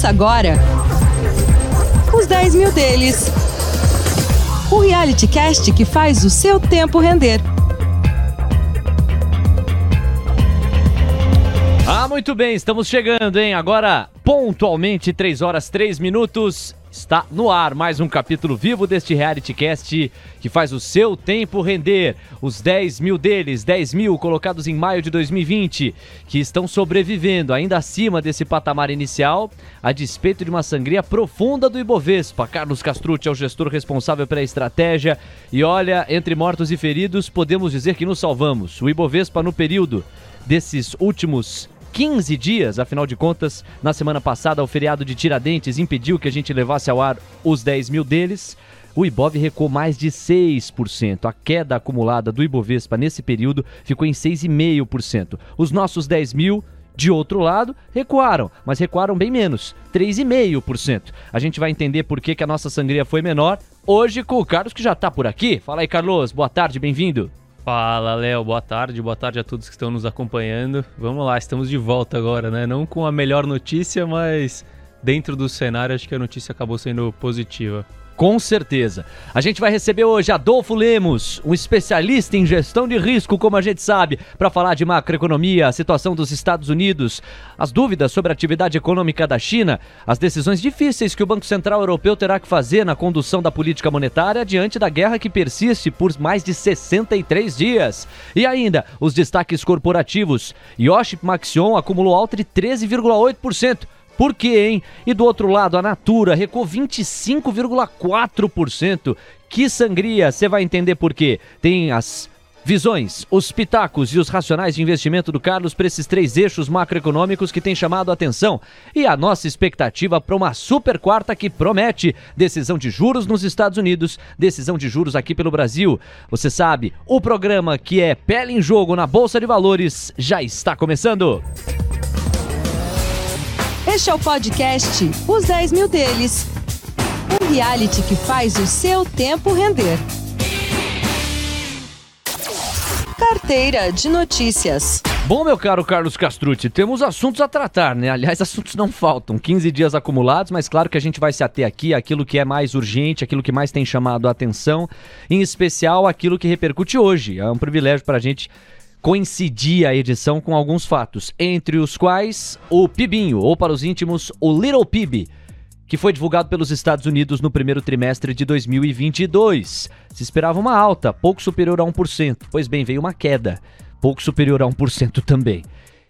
Ouça agora os 10 mil deles. O reality cast que faz o seu tempo render. Ah, muito bem, estamos chegando, hein? Agora, pontualmente, 3 horas 3 minutos. Está no ar mais um capítulo vivo deste reality cast que faz o seu tempo render. Os 10 mil deles, 10 mil colocados em maio de 2020, que estão sobrevivendo ainda acima desse patamar inicial, a despeito de uma sangria profunda do Ibovespa. Carlos Castrucci é o gestor responsável pela estratégia. E olha, entre mortos e feridos, podemos dizer que nos salvamos. O Ibovespa, no período desses últimos 15 dias, afinal de contas, na semana passada o feriado de Tiradentes impediu que a gente levasse ao ar os 10 mil deles. O Ibov recuou mais de 6%. A queda acumulada do Ibovespa nesse período ficou em 6,5%. Os nossos 10 mil, de outro lado, recuaram, mas recuaram bem menos, 3,5%. A gente vai entender por que, que a nossa sangria foi menor hoje com o Carlos que já está por aqui. Fala aí, Carlos. Boa tarde, bem-vindo. Fala, Léo. Boa tarde. Boa tarde a todos que estão nos acompanhando. Vamos lá, estamos de volta agora, né? Não com a melhor notícia, mas dentro do cenário acho que a notícia acabou sendo positiva. Com certeza. A gente vai receber hoje Adolfo Lemos, um especialista em gestão de risco, como a gente sabe, para falar de macroeconomia, a situação dos Estados Unidos, as dúvidas sobre a atividade econômica da China, as decisões difíceis que o Banco Central Europeu terá que fazer na condução da política monetária diante da guerra que persiste por mais de 63 dias. E ainda, os destaques corporativos. Yoship Maxion acumulou alta de 13,8%. Por quê, hein? E do outro lado, a Natura recuou 25,4%. Que sangria! Você vai entender por quê. Tem as Visões, os pitacos e os racionais de investimento do Carlos para esses três eixos macroeconômicos que têm chamado a atenção. E a nossa expectativa para uma super quarta que promete decisão de juros nos Estados Unidos, decisão de juros aqui pelo Brasil. Você sabe, o programa que é pele em jogo na Bolsa de Valores já está começando. Este é o podcast Os 10 Mil Deles. Um reality que faz o seu tempo render. Carteira de notícias. Bom, meu caro Carlos Castrucci, temos assuntos a tratar, né? Aliás, assuntos não faltam. 15 dias acumulados, mas claro que a gente vai se ater aqui àquilo que é mais urgente, aquilo que mais tem chamado a atenção, em especial aquilo que repercute hoje. É um privilégio para a gente coincidir a edição com alguns fatos, entre os quais o Pibinho, ou para os íntimos, o Little Pib, que foi divulgado pelos Estados Unidos no primeiro trimestre de 2022. Se esperava uma alta, pouco superior a 1%, pois bem, veio uma queda, pouco superior a 1% também.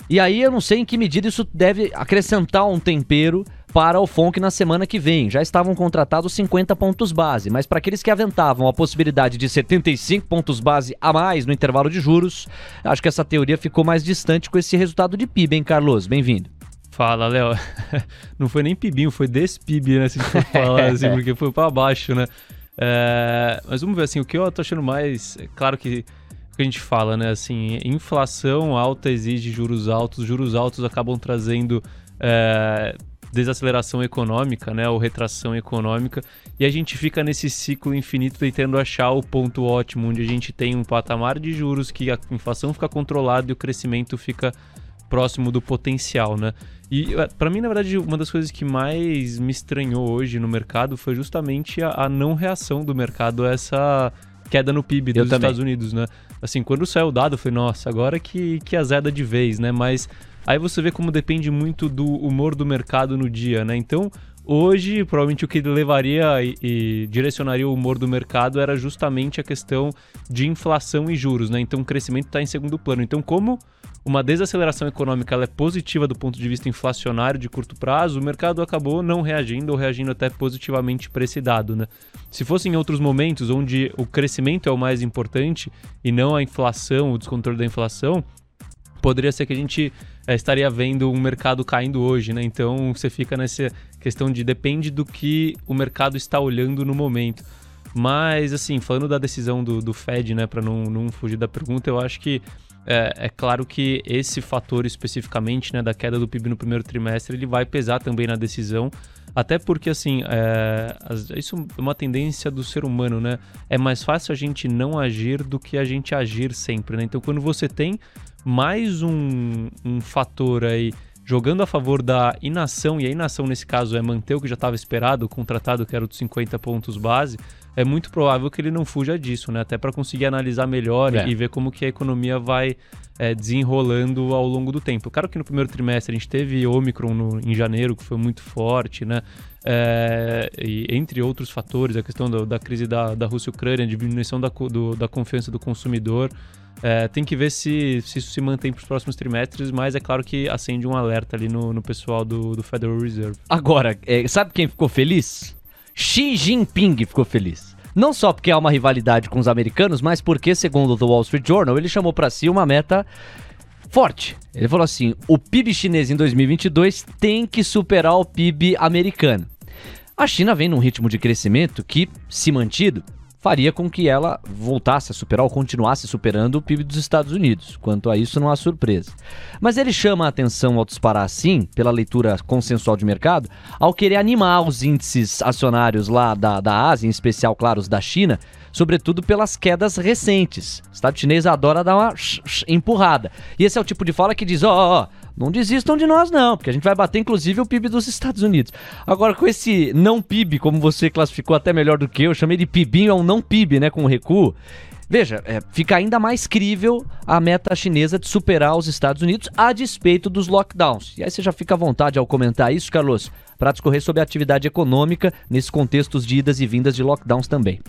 E aí eu não sei em que medida isso deve acrescentar um tempero para o FONC na semana que vem. Já estavam contratados 50 pontos base, mas para aqueles que aventavam a possibilidade de 75 pontos base a mais no intervalo de juros, acho que essa teoria ficou mais distante com esse resultado de PIB, hein, Carlos? Bem-vindo. Fala, Léo. Não foi nem PIBinho, foi despib, né? Se for falar assim, porque foi para baixo, né? É... Mas vamos ver assim, o que eu tô achando mais. É claro que que a gente fala, né? Assim, inflação alta exige juros altos, juros altos acabam trazendo é, desaceleração econômica, né? Ou retração econômica, e a gente fica nesse ciclo infinito tentando achar o ponto ótimo, onde a gente tem um patamar de juros que a inflação fica controlada e o crescimento fica próximo do potencial, né? E é, para mim, na verdade, uma das coisas que mais me estranhou hoje no mercado foi justamente a, a não reação do mercado a essa queda no PIB dos Estados Unidos, né? Assim, quando saiu o dado, foi nossa, agora que, que azeda de vez, né? Mas aí você vê como depende muito do humor do mercado no dia, né? Então, hoje, provavelmente o que levaria e, e direcionaria o humor do mercado era justamente a questão de inflação e juros, né? Então, o crescimento está em segundo plano. Então, como uma desaceleração econômica é positiva do ponto de vista inflacionário de curto prazo, o mercado acabou não reagindo ou reagindo até positivamente para esse dado. Né? Se fosse em outros momentos onde o crescimento é o mais importante e não a inflação, o descontrole da inflação, poderia ser que a gente é, estaria vendo um mercado caindo hoje, né? Então você fica nessa questão de depende do que o mercado está olhando no momento. Mas, assim, falando da decisão do, do Fed, né, para não, não fugir da pergunta, eu acho que é, é, claro que esse fator especificamente, né, da queda do PIB no primeiro trimestre, ele vai pesar também na decisão, até porque, assim, é, isso é uma tendência do ser humano, né? É mais fácil a gente não agir do que a gente agir sempre, né? Então, quando você tem mais um, um fator aí jogando a favor da inação, e a inação nesse caso é manter o que já estava esperado, o contratado que era dos 50 pontos base, é muito provável que ele não fuja disso, né? Até para conseguir analisar melhor é. e ver como que a economia vai é, desenrolando ao longo do tempo. Claro que no primeiro trimestre a gente teve Omicron no, em janeiro, que foi muito forte, né? É, e, entre outros fatores, a questão do, da crise da, da Rússia-Ucrânia, diminuição da, do, da confiança do consumidor. É, tem que ver se, se isso se mantém para os próximos trimestres, mas é claro que acende um alerta ali no, no pessoal do, do Federal Reserve. Agora, é, sabe quem ficou feliz? Xi Jinping ficou feliz. Não só porque há uma rivalidade com os americanos, mas porque, segundo o The Wall Street Journal, ele chamou para si uma meta forte. Ele falou assim: o PIB chinês em 2022 tem que superar o PIB americano. A China vem num ritmo de crescimento que, se mantido, faria com que ela voltasse a superar ou continuasse superando o PIB dos Estados Unidos. Quanto a isso, não há surpresa. Mas ele chama a atenção ao disparar assim, pela leitura consensual de mercado, ao querer animar os índices acionários lá da, da Ásia, em especial, claro, os da China, sobretudo pelas quedas recentes. O Estado chinês adora dar uma empurrada. E esse é o tipo de fala que diz: ó, ó, ó não desistam de nós, não, porque a gente vai bater, inclusive, o PIB dos Estados Unidos. Agora, com esse não PIB, como você classificou até melhor do que eu, chamei de PIBinho, é um não PIB, né, com recuo. Veja, é, fica ainda mais crível a meta chinesa de superar os Estados Unidos a despeito dos lockdowns. E aí você já fica à vontade ao comentar isso, Carlos, para discorrer sobre a atividade econômica nesses contextos de idas e vindas de lockdowns também.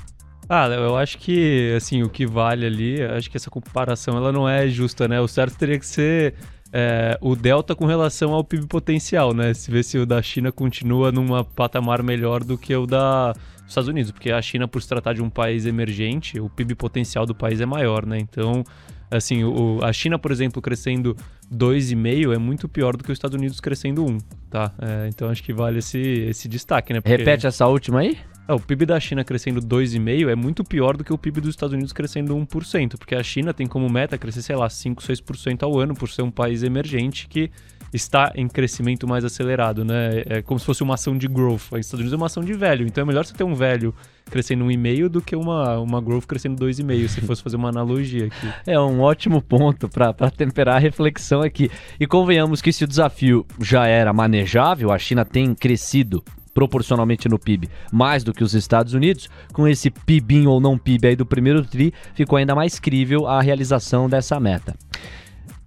Ah, eu acho que, assim, o que vale ali, acho que essa comparação ela não é justa, né? O certo teria que ser é, o delta com relação ao PIB potencial, né? Se vê se o da China continua numa patamar melhor do que o da dos Estados Unidos, porque a China, por se tratar de um país emergente, o PIB potencial do país é maior, né? Então, assim, o, a China, por exemplo, crescendo 2,5 é muito pior do que os Estados Unidos crescendo 1, tá? É, então acho que vale esse, esse destaque, né? Porque... Repete essa última aí? É, o PIB da China crescendo 2,5% é muito pior do que o PIB dos Estados Unidos crescendo 1%, porque a China tem como meta crescer, sei lá, 5, 6% ao ano, por ser um país emergente que está em crescimento mais acelerado, né? É como se fosse uma ação de growth. Os Estados Unidos é uma ação de velho, então é melhor você ter um velho crescendo 1,5 do que uma, uma growth crescendo 2,5, se fosse fazer uma analogia aqui. É um ótimo ponto para temperar a reflexão aqui. E convenhamos que se o desafio já era manejável, a China tem crescido proporcionalmente no PIB mais do que os Estados Unidos, com esse PIBinho ou não PIB aí do primeiro TRI, ficou ainda mais crível a realização dessa meta.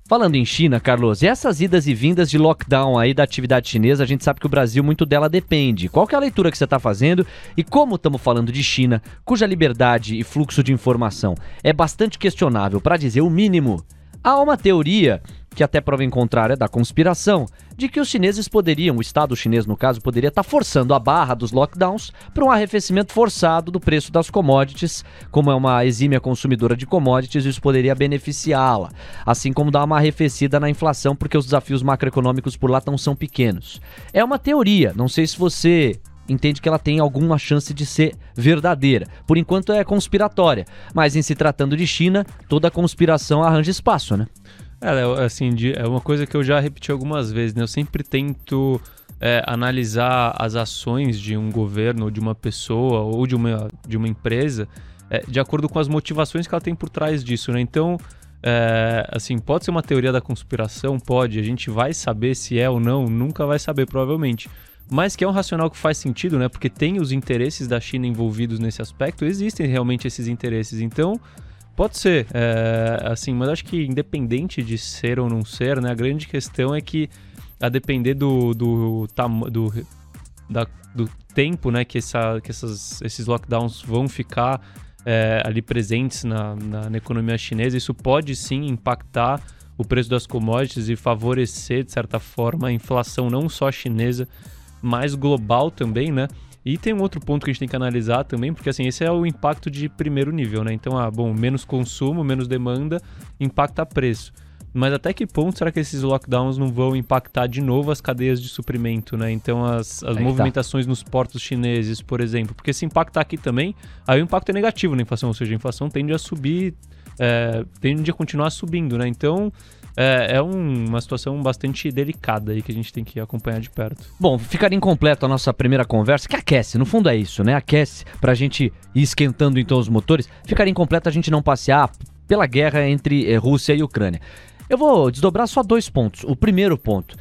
Falando em China, Carlos, e essas idas e vindas de lockdown aí da atividade chinesa, a gente sabe que o Brasil muito dela depende. Qual é a leitura que você está fazendo e como estamos falando de China, cuja liberdade e fluxo de informação é bastante questionável, para dizer o mínimo? Há uma teoria que até prova em contrária da conspiração, de que os chineses poderiam, o Estado chinês no caso, poderia estar forçando a barra dos lockdowns para um arrefecimento forçado do preço das commodities. Como é uma exímia consumidora de commodities, isso poderia beneficiá-la, assim como dar uma arrefecida na inflação, porque os desafios macroeconômicos por lá não são pequenos. É uma teoria, não sei se você entende que ela tem alguma chance de ser verdadeira. Por enquanto é conspiratória, mas em se tratando de China, toda conspiração arranja espaço, né? É, assim, é uma coisa que eu já repeti algumas vezes, né? Eu sempre tento é, analisar as ações de um governo, ou de uma pessoa, ou de uma, de uma empresa, é, de acordo com as motivações que ela tem por trás disso, né? Então, é, assim, pode ser uma teoria da conspiração? Pode. A gente vai saber se é ou não? Nunca vai saber, provavelmente. Mas que é um racional que faz sentido, né? Porque tem os interesses da China envolvidos nesse aspecto, existem realmente esses interesses. Então, Pode ser, é, assim, mas acho que independente de ser ou não ser, né, a grande questão é que a depender do, do, do, da, do tempo né, que, essa, que essas, esses lockdowns vão ficar é, ali presentes na, na, na economia chinesa, isso pode sim impactar o preço das commodities e favorecer, de certa forma, a inflação não só chinesa, mas global também, né? E tem um outro ponto que a gente tem que analisar também, porque assim, esse é o impacto de primeiro nível, né? Então, ah, bom, menos consumo, menos demanda, impacta preço. Mas até que ponto será que esses lockdowns não vão impactar de novo as cadeias de suprimento, né? Então, as, as tá. movimentações tá. nos portos chineses, por exemplo. Porque se impactar aqui também, aí o impacto é negativo na inflação, ou seja, a inflação tende a subir, é, tende a continuar subindo, né? Então, é, é um, uma situação bastante delicada aí que a gente tem que acompanhar de perto. Bom, ficaria incompleto a nossa primeira conversa, que aquece, no fundo é isso, né? Aquece pra gente ir esquentando então os motores. Ficaria incompleto a gente não passear pela guerra entre eh, Rússia e Ucrânia. Eu vou desdobrar só dois pontos. O primeiro ponto.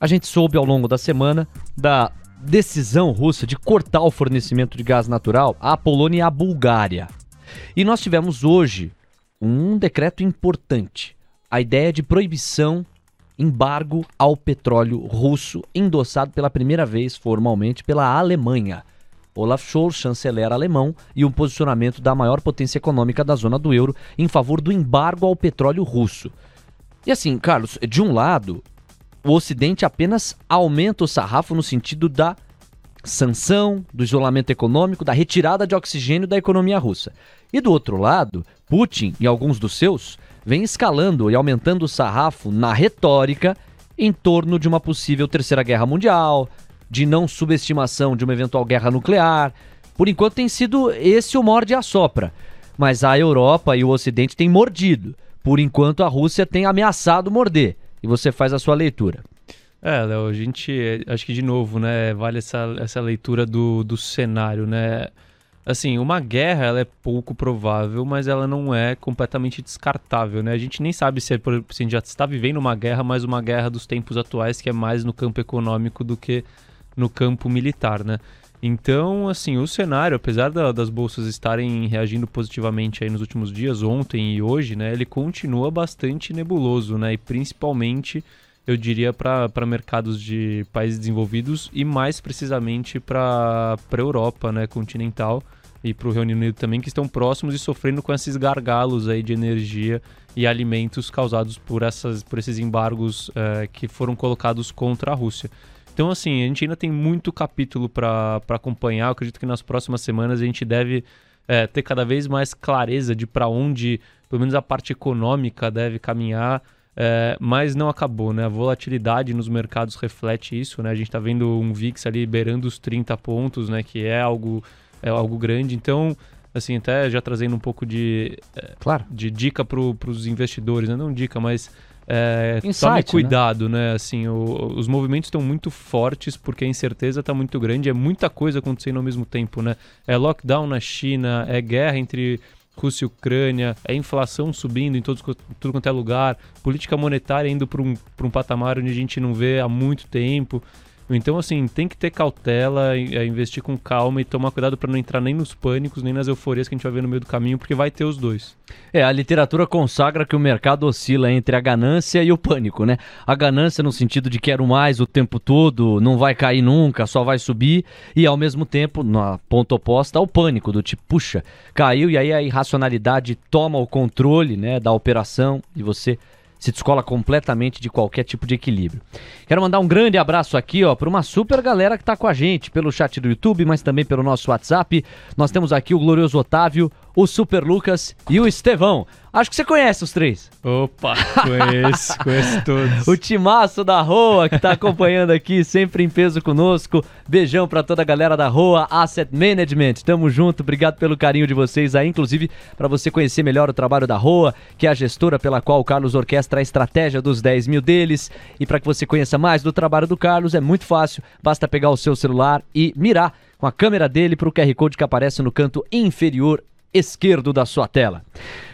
a gente soube ao longo da semana da decisão russa de cortar o fornecimento de gás natural à Polônia e à Bulgária. E nós tivemos hoje um decreto importante: a ideia de proibição, embargo ao petróleo russo, endossado pela primeira vez formalmente pela Alemanha. Olaf Scholz, chanceler alemão, e um posicionamento da maior potência econômica da zona do euro em favor do embargo ao petróleo russo. E assim, Carlos, de um lado, o Ocidente apenas aumenta o sarrafo no sentido da sanção, do isolamento econômico, da retirada de oxigênio da economia russa. E do outro lado, Putin e alguns dos seus vêm escalando e aumentando o sarrafo na retórica em torno de uma possível terceira guerra mundial, de não subestimação de uma eventual guerra nuclear. Por enquanto tem sido esse o morde a sopra. Mas a Europa e o Ocidente têm mordido. Por enquanto a Rússia tem ameaçado morder. E você faz a sua leitura. É, Léo, a gente, acho que de novo, né, vale essa, essa leitura do, do cenário, né? Assim, uma guerra, ela é pouco provável, mas ela não é completamente descartável, né? A gente nem sabe se, é, se a gente já está vivendo uma guerra, mas uma guerra dos tempos atuais que é mais no campo econômico do que no campo militar, né? Então, assim, o cenário, apesar da, das bolsas estarem reagindo positivamente aí nos últimos dias, ontem e hoje, né, ele continua bastante nebuloso, né? E principalmente eu diria, para mercados de países desenvolvidos e mais precisamente para a Europa né, continental e para o Reino Unido também, que estão próximos e sofrendo com esses gargalos aí de energia e alimentos causados por, essas, por esses embargos é, que foram colocados contra a Rússia. Então, assim, a gente ainda tem muito capítulo para acompanhar. Eu acredito que nas próximas semanas a gente deve é, ter cada vez mais clareza de para onde, pelo menos a parte econômica, deve caminhar é, mas não acabou, né? A volatilidade nos mercados reflete isso, né? A gente está vendo um VIX ali beirando os 30 pontos, né? Que é algo, é algo grande. Então, assim, até já trazendo um pouco de, é, claro. de dica para os investidores, né? Não dica, mas é, Insight, tome né? cuidado, né? né? Assim, o, os movimentos estão muito fortes porque a incerteza está muito grande, é muita coisa acontecendo ao mesmo tempo, né? É lockdown na China, é guerra entre Rússia e Ucrânia, é inflação subindo em todos, tudo quanto é lugar, política monetária indo para um, um patamar onde a gente não vê há muito tempo. Então, assim, tem que ter cautela, é, investir com calma e tomar cuidado para não entrar nem nos pânicos, nem nas euforias que a gente vai ver no meio do caminho, porque vai ter os dois. É, a literatura consagra que o mercado oscila entre a ganância e o pânico, né? A ganância no sentido de quero mais o tempo todo, não vai cair nunca, só vai subir, e ao mesmo tempo, na ponta oposta, o pânico, do tipo, puxa, caiu, e aí a irracionalidade toma o controle, né, da operação e você se descola completamente de qualquer tipo de equilíbrio. Quero mandar um grande abraço aqui, ó, para uma super galera que está com a gente pelo chat do YouTube, mas também pelo nosso WhatsApp. Nós temos aqui o glorioso Otávio, o Super Lucas e o Estevão. Acho que você conhece os três. Opa, conheço, conheço todos. O timaço da Roa que está acompanhando aqui, sempre em peso conosco. Beijão para toda a galera da Roa Asset Management. Tamo junto, obrigado pelo carinho de vocês aí, inclusive para você conhecer melhor o trabalho da Roa, que é a gestora pela qual o Carlos orquestra a estratégia dos 10 mil deles. E para que você conheça mais do trabalho do Carlos, é muito fácil, basta pegar o seu celular e mirar com a câmera dele para o QR Code que aparece no canto inferior esquerdo da sua tela.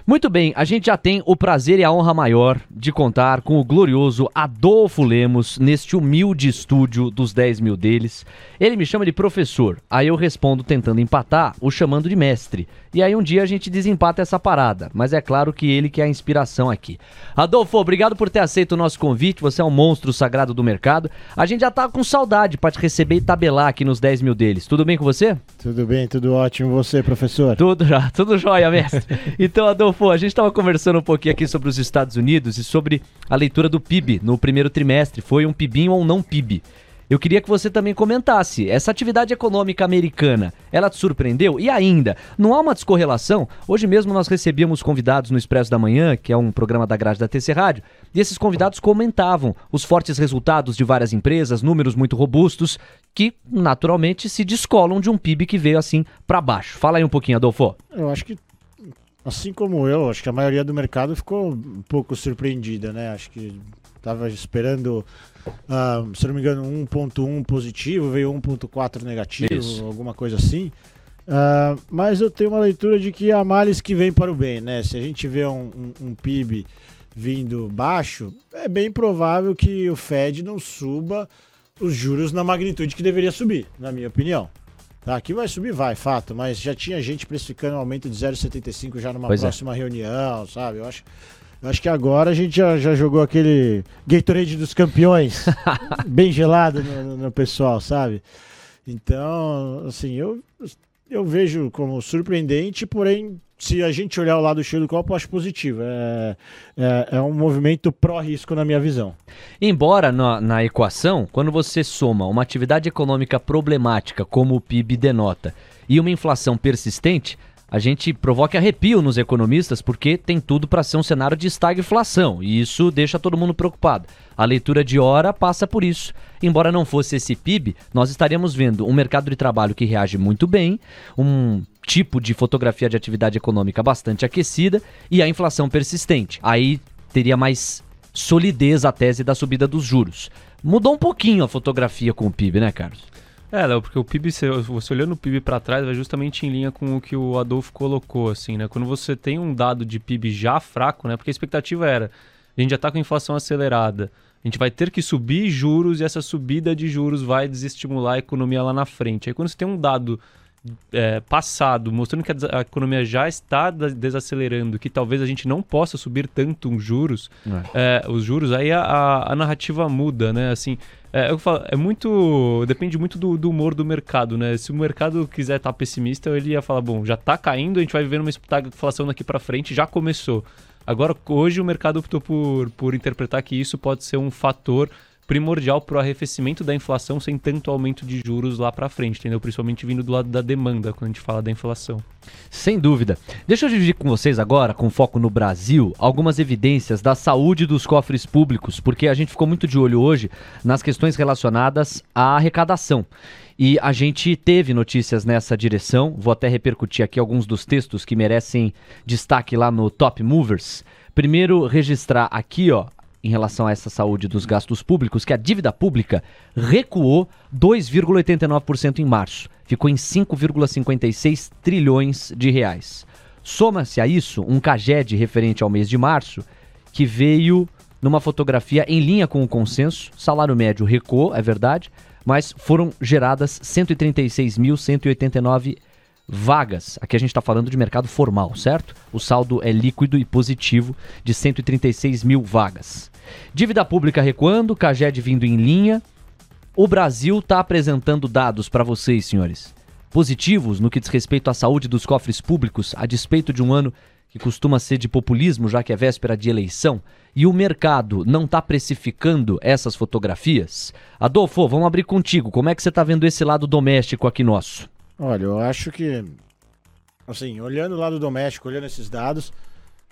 Muito bem, a gente já tem o prazer e a honra maior de contar com o glorioso Adolfo Lemos neste humilde estúdio dos 10 mil deles. Ele me chama de professor, aí eu respondo tentando empatar, o chamando de mestre. E aí um dia a gente desempata essa parada, mas é claro que ele que é a inspiração aqui. Adolfo, obrigado por ter aceito o nosso convite, você é um monstro sagrado do mercado. A gente já tá com saudade para te receber e tabelar aqui nos 10 mil deles. Tudo bem com você? Tudo bem, tudo ótimo. Você, professor? Tudo já, tudo jóia, mestre. Então, Adolfo, Rodolfo, a gente estava conversando um pouquinho aqui sobre os Estados Unidos e sobre a leitura do PIB no primeiro trimestre. Foi um PIBinho ou não PIB? Eu queria que você também comentasse. Essa atividade econômica americana, ela te surpreendeu? E ainda, não há uma descorrelação? Hoje mesmo nós recebíamos convidados no Expresso da Manhã, que é um programa da grade da TC Rádio, e esses convidados comentavam os fortes resultados de várias empresas, números muito robustos, que naturalmente se descolam de um PIB que veio assim para baixo. Fala aí um pouquinho, Adolfo. Eu acho que Assim como eu, acho que a maioria do mercado ficou um pouco surpreendida, né? Acho que estava esperando, uh, se não me engano, 1.1 positivo, veio 1.4 negativo, Isso. alguma coisa assim. Uh, mas eu tenho uma leitura de que há males que vem para o bem, né? Se a gente vê um, um, um PIB vindo baixo, é bem provável que o Fed não suba os juros na magnitude que deveria subir, na minha opinião. Tá, aqui vai subir, vai, fato, mas já tinha gente precificando um aumento de 0,75 já numa pois é. próxima é. reunião, sabe? Eu acho, eu acho que agora a gente já, já jogou aquele Gatorade dos campeões bem gelado no, no pessoal, sabe? Então, assim, eu, eu vejo como surpreendente, porém se a gente olhar o lado cheio do copo, eu acho positivo. É, é, é um movimento pró-risco na minha visão. Embora na, na equação, quando você soma uma atividade econômica problemática, como o PIB denota, e uma inflação persistente, a gente provoca arrepio nos economistas porque tem tudo para ser um cenário de estagflação e isso deixa todo mundo preocupado. A leitura de hora passa por isso. Embora não fosse esse PIB, nós estaríamos vendo um mercado de trabalho que reage muito bem, um tipo de fotografia de atividade econômica bastante aquecida e a inflação persistente. Aí teria mais solidez a tese da subida dos juros. Mudou um pouquinho a fotografia com o PIB, né, Carlos? É, Léo, porque o PIB, você olhando o PIB para trás, vai justamente em linha com o que o Adolfo colocou, assim, né? Quando você tem um dado de PIB já fraco, né? Porque a expectativa era, a gente já está com inflação acelerada, a gente vai ter que subir juros e essa subida de juros vai desestimular a economia lá na frente. Aí quando você tem um dado é, passado, mostrando que a, a, economia já está desacelerando, que talvez a gente não possa subir tanto os juros, é. É, os juros, aí a, a, a, narrativa muda, né? Assim, é, falo, é muito. Depende muito do, do, humor do mercado, né? Se o mercado quiser estar tá pessimista, ele ia falar: bom, já está caindo, a gente vai viver uma inflação daqui para frente, já começou. Agora, hoje o mercado optou por, por interpretar que isso pode ser um fator primordial para o arrefecimento da inflação sem tanto aumento de juros lá para frente, entendeu? Principalmente vindo do lado da demanda, quando a gente fala da inflação. Sem dúvida. Deixa eu dividir com vocês agora, com foco no Brasil, algumas evidências da saúde dos cofres públicos, porque a gente ficou muito de olho hoje nas questões relacionadas à arrecadação. E a gente teve notícias nessa direção, vou até repercutir aqui alguns dos textos que merecem destaque lá no Top Movers. Primeiro, registrar aqui, ó, em relação a essa saúde dos gastos públicos, que a dívida pública recuou 2,89% em março, ficou em 5,56 trilhões de reais. Soma-se a isso um CAGED referente ao mês de março, que veio numa fotografia em linha com o consenso, salário médio recuou, é verdade, mas foram geradas 136.189 vagas. Aqui a gente está falando de mercado formal, certo? O saldo é líquido e positivo de 136 mil vagas. Dívida pública recuando, Caged vindo em linha. O Brasil está apresentando dados para vocês, senhores. Positivos no que diz respeito à saúde dos cofres públicos, a despeito de um ano que costuma ser de populismo, já que é véspera de eleição, e o mercado não está precificando essas fotografias? Adolfo, vamos abrir contigo. Como é que você está vendo esse lado doméstico aqui nosso? Olha, eu acho que, assim, olhando o lado doméstico, olhando esses dados,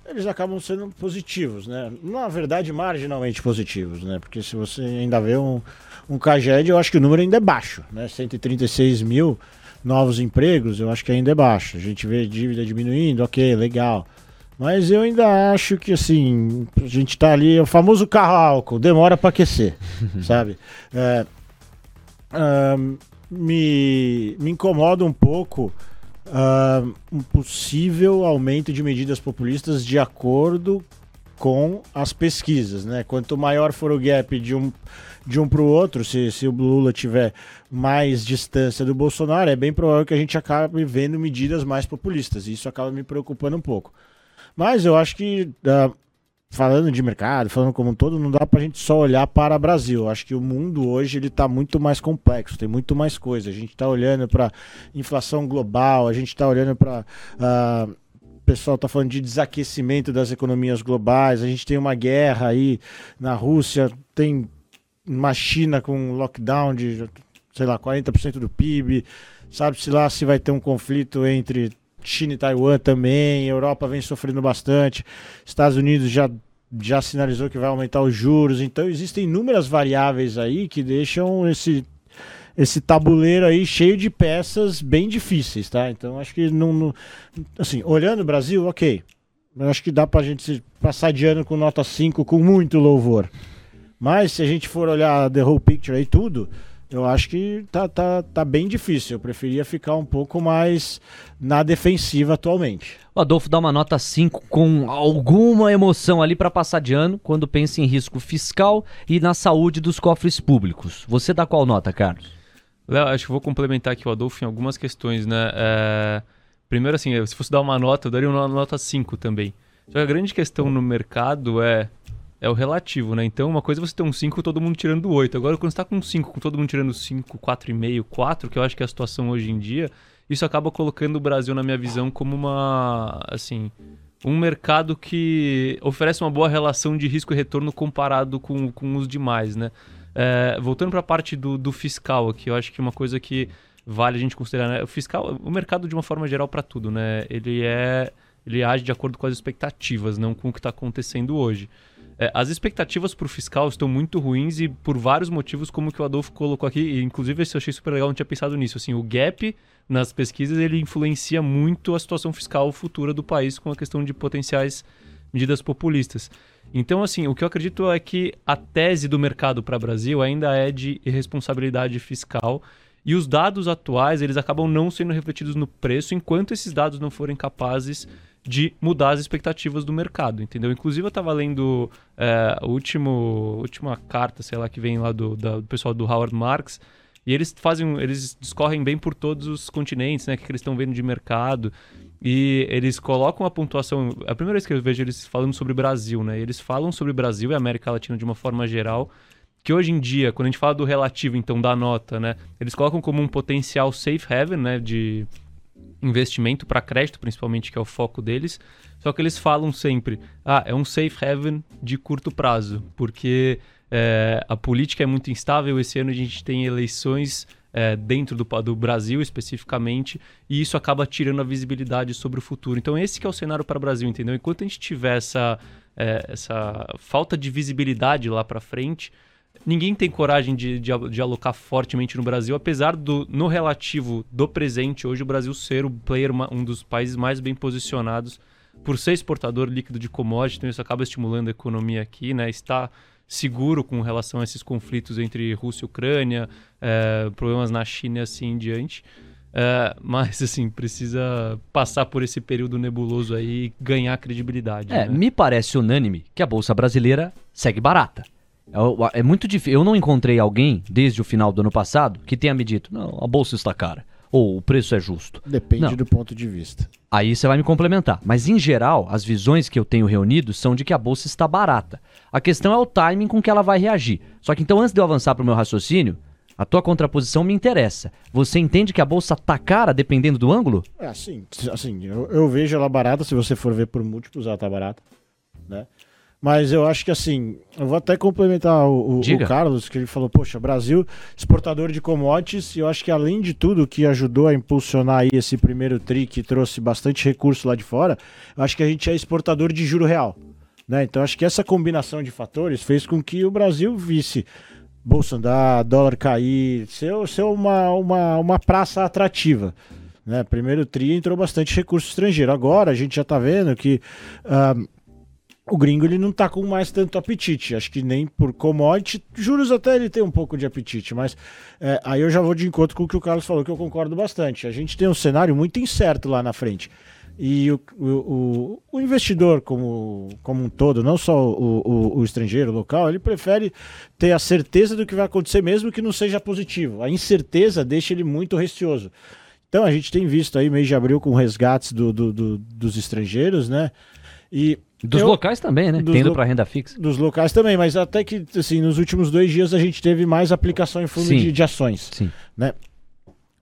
eles acabam sendo positivos, né? Na verdade, marginalmente positivos, né? Porque se você ainda vê um, um CAGED, eu acho que o número ainda é baixo, né? 136 mil novos empregos, eu acho que ainda é baixo. A gente vê dívida diminuindo, ok, legal. Mas eu ainda acho que, assim, a gente tá ali, é o famoso carro álcool, demora para aquecer, sabe? É, me, me incomoda um pouco uh, um possível aumento de medidas populistas de acordo com as pesquisas, né? Quanto maior for o gap de um de um para o outro, se, se o Lula tiver mais distância do Bolsonaro, é bem provável que a gente acabe vendo medidas mais populistas. E isso acaba me preocupando um pouco. Mas eu acho que uh, falando de mercado, falando como um todo, não dá para a gente só olhar para o Brasil. Acho que o mundo hoje ele está muito mais complexo, tem muito mais coisa. A gente está olhando para inflação global, a gente está olhando para uh, ah, o pessoal está falando de desaquecimento das economias globais. A gente tem uma guerra aí na Rússia, tem uma China com lockdown de, sei lá, 40% do PIB. Sabe-se lá se vai ter um conflito entre China e Taiwan também, Europa vem sofrendo bastante, Estados Unidos já, já sinalizou que vai aumentar os juros, então existem inúmeras variáveis aí que deixam esse, esse tabuleiro aí cheio de peças bem difíceis, tá? Então acho que não, não assim, olhando o Brasil, ok, eu acho que dá pra gente passar de ano com nota 5 com muito louvor. Mas se a gente for olhar the whole picture aí tudo, eu acho que tá, tá, tá bem difícil. Eu preferia ficar um pouco mais na defensiva atualmente. O Adolfo dá uma nota 5 com alguma emoção ali para passar de ano, quando pensa em risco fiscal e na saúde dos cofres públicos. Você dá qual nota, Carlos? Léo, acho que vou complementar aqui o Adolfo em algumas questões, né? É... Primeiro, assim, se fosse dar uma nota, eu daria uma nota 5 também. Só que a grande questão no mercado é é o relativo, né? Então, uma coisa é você ter um 5 todo mundo tirando 8. Agora, quando você tá com um 5, com todo mundo tirando 5, 4,5, 4, que eu acho que é a situação hoje em dia, isso acaba colocando o Brasil, na minha visão, como uma, assim, um mercado que oferece uma boa relação de risco e retorno comparado com, com os demais, né? É, voltando para a parte do, do fiscal aqui, eu acho que uma coisa que vale a gente considerar, né? O fiscal, o mercado de uma forma geral para tudo, né? Ele é, ele age de acordo com as expectativas, não com o que está acontecendo hoje. É, as expectativas para o fiscal estão muito ruins e por vários motivos, como que o Adolfo colocou aqui, e inclusive eu achei super legal, não tinha pensado nisso. Assim, o gap nas pesquisas ele influencia muito a situação fiscal futura do país com a questão de potenciais medidas populistas. Então, assim, o que eu acredito é que a tese do mercado para o Brasil ainda é de irresponsabilidade fiscal e os dados atuais eles acabam não sendo refletidos no preço enquanto esses dados não forem capazes de mudar as expectativas do mercado, entendeu? Inclusive eu estava lendo é, a último, última carta, sei lá, que vem lá do, da, do pessoal do Howard Marks, e eles fazem, eles discorrem bem por todos os continentes, né, que, que eles estão vendo de mercado, e eles colocam a pontuação, a primeira vez que eu vejo eles falando sobre o Brasil, né, eles falam sobre o Brasil e América Latina de uma forma geral, que hoje em dia, quando a gente fala do relativo, então da nota, né, eles colocam como um potencial safe haven, né, de investimento para crédito, principalmente, que é o foco deles. Só que eles falam sempre, ah, é um safe haven de curto prazo, porque é, a política é muito instável. Esse ano a gente tem eleições é, dentro do, do, Brasil especificamente, e isso acaba tirando a visibilidade sobre o futuro. Então esse que é o cenário para o Brasil, entendeu? Enquanto a gente tiver essa, é, essa falta de visibilidade lá para frente, ninguém tem coragem de, de, de, alocar fortemente no Brasil, apesar do, no relativo do presente, hoje o Brasil ser o player, um dos países mais bem posicionados por ser exportador líquido de commodities, então isso acaba estimulando a economia aqui, né? Está seguro com relação a esses conflitos entre Rússia e Ucrânia, é, problemas na China e assim em diante. É, mas, assim, precisa passar por esse período nebuloso aí e ganhar credibilidade. É, né? me parece unânime que a Bolsa Brasileira segue barata. É, é muito difícil. Eu não encontrei alguém, desde o final do ano passado, que tenha me dito: não, a bolsa está cara. Ou o preço é justo. Depende não. do ponto de vista. Aí você vai me complementar. Mas, em geral, as visões que eu tenho reunido são de que a bolsa está barata. A questão é o timing com que ela vai reagir. Só que então, antes de eu avançar para o meu raciocínio, a tua contraposição me interessa. Você entende que a bolsa tá cara dependendo do ângulo? É assim, assim eu, eu vejo ela barata, se você for ver por múltiplos, ela tá barata. Né? Mas eu acho que assim, eu vou até complementar o, o, Carlos, que ele falou, poxa, Brasil, exportador de commodities, e eu acho que além de tudo que ajudou a impulsionar aí esse primeiro tri, que trouxe bastante recurso lá de fora, eu acho que a gente é exportador de juro real. Né? Então acho que essa combinação de fatores fez com que o Brasil visse bolsa andar, dólar cair, ser, ser uma, uma, uma praça atrativa. Né? Primeiro tri entrou bastante recurso estrangeiro. Agora a gente já está vendo que. Uh, o gringo ele não tá com mais tanto apetite. Acho que nem por commodity. Juros até ele tem um pouco de apetite, mas é, aí eu já vou de encontro com o que o Carlos falou, que eu concordo bastante. A gente tem um cenário muito incerto lá na frente. E o, o, o investidor como, como um todo, não só o, o, o estrangeiro, local, ele prefere ter a certeza do que vai acontecer, mesmo que não seja positivo. A incerteza deixa ele muito receoso. Então a gente tem visto aí mês de abril com resgates do, do, do dos estrangeiros, né? E dos eu, locais também, né? Tendo para renda fixa. Dos locais também, mas até que assim, nos últimos dois dias a gente teve mais aplicação em fundo de, de, ações. Sim. Né?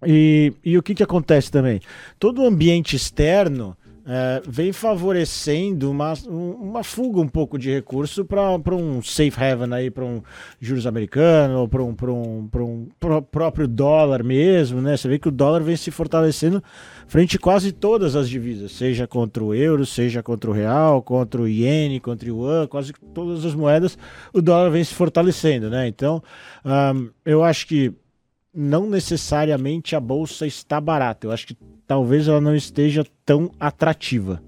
E, e o que, que acontece também? Todo o ambiente externo é, vem favorecendo uma, uma fuga um pouco de recurso para um safe haven aí, para um juros americano, para um, um, um pro próprio dólar mesmo, né? Você vê que o dólar vem se fortalecendo frente a quase todas as divisas, seja contra o euro, seja contra o real, contra o iene, contra o yuan, quase todas as moedas, o dólar vem se fortalecendo, né? Então, eu acho que não necessariamente a bolsa está barata. Eu acho que talvez ela não esteja tão atrativa.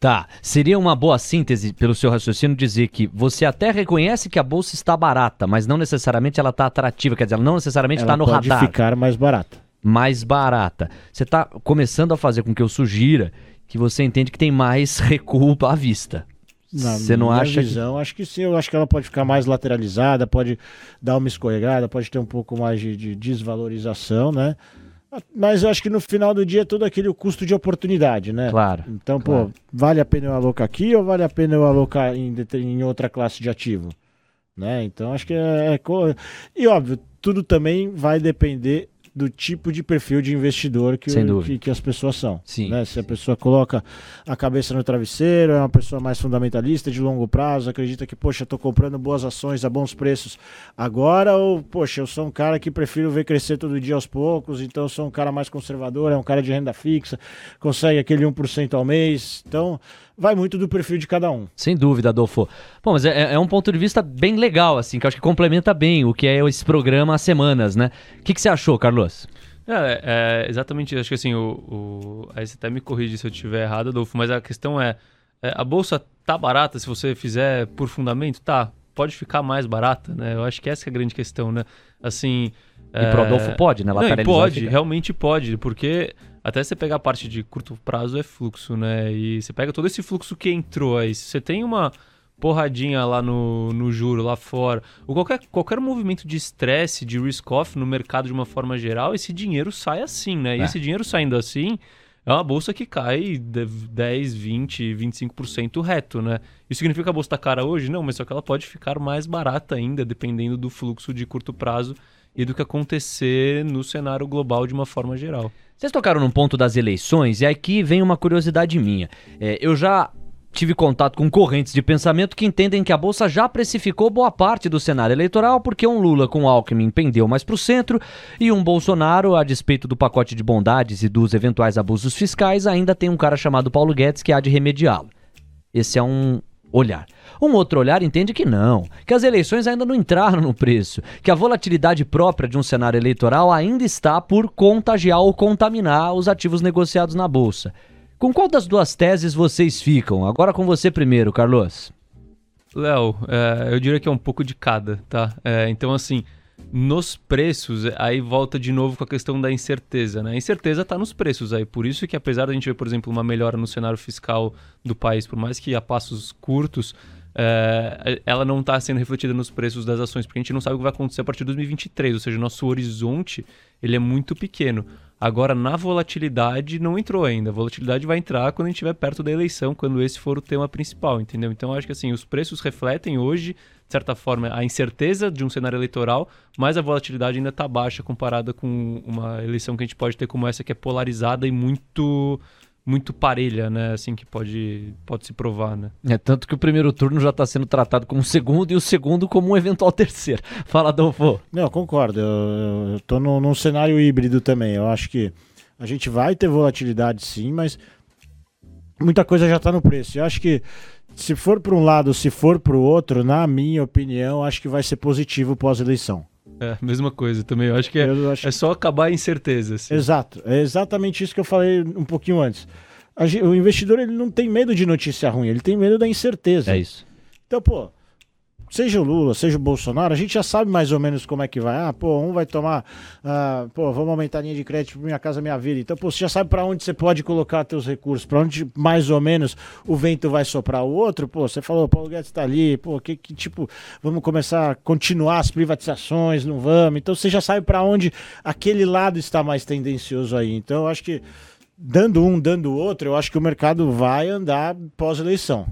Tá. Seria uma boa síntese, pelo seu raciocínio, dizer que você até reconhece que a bolsa está barata, mas não necessariamente ela está atrativa, quer dizer, ela não necessariamente está no pode radar. ficar mais barata. mais barata. Você está começando a fazer com que eu sugira que você entende que tem mais recuo à vista. Na Você não minha acha que- visão, acho que sim. Eu acho que ela pode ficar mais lateralizada, pode dar uma escorregada, pode ter um pouco mais de, de desvalorização, né? Mas eu acho que no final do dia é todo aquele custo de oportunidade, né? Claro. Então, claro. pô, vale a pena eu alocar aqui ou vale a pena eu alocar em, em outra classe de ativo? Né? Então, acho que é, é E óbvio, tudo também vai depender do tipo de perfil de investidor que, o- que, que as pessoas são. Sim. né? Se a pessoa coloca a cabeça no travesseiro, é uma pessoa mais fundamentalista, de longo prazo, acredita que, poxa, estou comprando boas ações a bons preços agora, ou, poxa, eu sou um cara que prefiro ver crescer todo dia aos poucos, então eu sou um cara mais conservador, é um cara de renda fixa, consegue aquele 1% ao mês. Então, vai muito do perfil de cada um. Sem dúvida, Adolfo. Bom, mas é, é um ponto de vista bem legal, assim, que eu acho que complementa bem o que é esse programa há semanas, né? O que, que você achou, Carlos? É, é exatamente isso. Acho que assim, o, o- aí você até me corrige se eu estiver errado, Adolfo, mas a questão é, é, a bolsa tá barata se você fizer por fundamento? Tá, pode ficar mais barata, né? Eu acho que essa é a grande questão, né? Assim... E pro Adolfo pode, né? Não, pode, realmente pode, porque até você pegar a parte de curto prazo é fluxo, né? E você pega todo esse fluxo que entrou aí. Se você tem uma porradinha lá no, no juro, lá fora, ou qualquer, qualquer movimento de estresse, de risk-off no mercado de uma forma geral, esse dinheiro sai assim, né? E É. esse dinheiro saindo assim, é uma bolsa que cai de 10, 20, 25% reto, né? Isso significa que a bolsa está cara hoje? Não, mas só que ela pode ficar mais barata ainda, dependendo do fluxo de curto prazo e do que acontecer no cenário global de uma forma geral. Vocês tocaram num ponto das eleições e aqui vem uma curiosidade minha. É, eu já tive contato com correntes de pensamento que entendem que a Bolsa já precificou boa parte do cenário eleitoral porque um Lula com Alckmin pendeu mais para o centro e um Bolsonaro, a despeito do pacote de bondades e dos eventuais abusos fiscais, ainda tem um cara chamado Paulo Guedes que há de remediá-lo. Esse é um olhar. Um outro olhar entende que não, que as eleições ainda não entraram no preço, que a volatilidade própria de um cenário eleitoral ainda está por contagiar ou contaminar os ativos negociados na bolsa. Com qual das duas teses vocês ficam? Agora com você primeiro, Carlos. Léo, é, eu diria que é um pouco de cada, tá? É, então, assim, nos preços, aí volta de novo com a questão da incerteza, né? A incerteza está nos preços aí. Por isso que, apesar da gente ver, por exemplo, uma melhora no cenário fiscal do país, por mais que a passos curtos, é, ela não está sendo refletida nos preços das ações, porque a gente não sabe o que vai acontecer a partir de 2023, ou seja, o nosso horizonte ele é muito pequeno. Agora, na volatilidade, não entrou ainda. A volatilidade vai entrar quando a gente estiver perto da eleição, quando esse for o tema principal, entendeu? Então, acho que assim, os preços refletem hoje, de certa forma, a incerteza de um cenário eleitoral, mas a volatilidade ainda está baixa comparada com uma eleição que a gente pode ter como essa, que é polarizada e muito muito parelha, né? Assim, que pode, pode se provar, né? É tanto que o primeiro turno já está sendo tratado como segundo e o segundo como um eventual terceiro. Fala, Adolfo. Não, eu concordo. Eu, eu tô num, num cenário híbrido também. Eu acho que a gente vai ter volatilidade sim, mas muita coisa já está no preço. Eu acho que se for para um lado, se for para o outro, na minha opinião, acho que vai ser positivo pós-eleição. É, mesma coisa também. Eu acho que é, acho é só acabar a incerteza. assim. Exato, é exatamente isso que eu falei um pouquinho antes. O investidor ele não tem medo de notícia ruim, ele tem medo da incerteza. É isso. Então, pô, seja o Lula, seja o Bolsonaro, a gente já sabe mais ou menos como é que vai. Ah, pô, um vai tomar, ah, pô, vamos aumentar a linha de crédito para minha casa, minha vida. Então, pô, você já sabe para onde você pode colocar teus recursos, para onde mais ou menos o vento vai soprar. O outro, pô, você falou, Paulo Guedes está ali, pô, que, que tipo, vamos começar a continuar as privatizações, não vamos. Então, você já sabe para onde aquele lado está mais tendencioso aí. Então, eu acho que dando um, dando outro, eu acho que o mercado vai andar pós-eleição.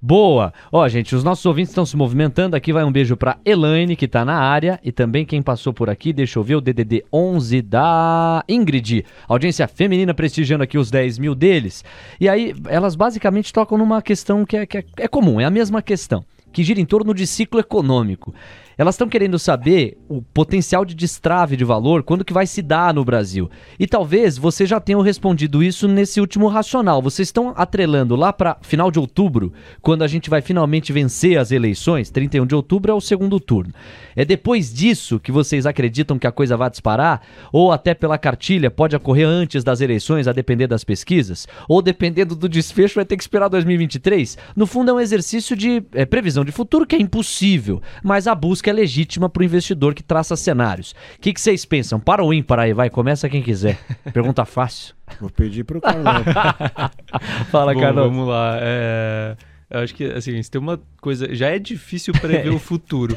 Boa! Ó, gente, os nossos ouvintes estão se movimentando. Aqui vai um beijo pra Elaine, que tá na área. E também quem passou por aqui, deixa eu ver, o DDD 11 da Ingrid. Audiência feminina prestigiando aqui os 10 mil deles. E aí, elas basicamente tocam numa questão que é, que é, é comum, é a mesma questão. que gira em torno de ciclo econômico. Elas estão querendo saber o potencial de destrave de valor, quando que vai se dar no Brasil. E talvez você já tenha respondido isso nesse último racional. Vocês estão atrelando lá para final de outubro, quando a gente vai finalmente vencer as eleições, 31 de outubro é o segundo turno. É depois disso que vocês acreditam que a coisa vai disparar? Ou até pela cartilha pode ocorrer antes das eleições, a depender das pesquisas? Ou dependendo do desfecho vai ter que esperar 2023? No fundo é um exercício de é, previsão de futuro que é impossível, mas a busca é legítima para o investidor que traça cenários. O que, que vocês pensam? Para ou ímpar aí? Vai, começa quem quiser. Pergunta fácil. Vou pedir pro Carlão. Fala, Bom, Carlão. vamos lá. É, Eu acho que, assim, se tem uma coisa... Já é difícil prever o futuro.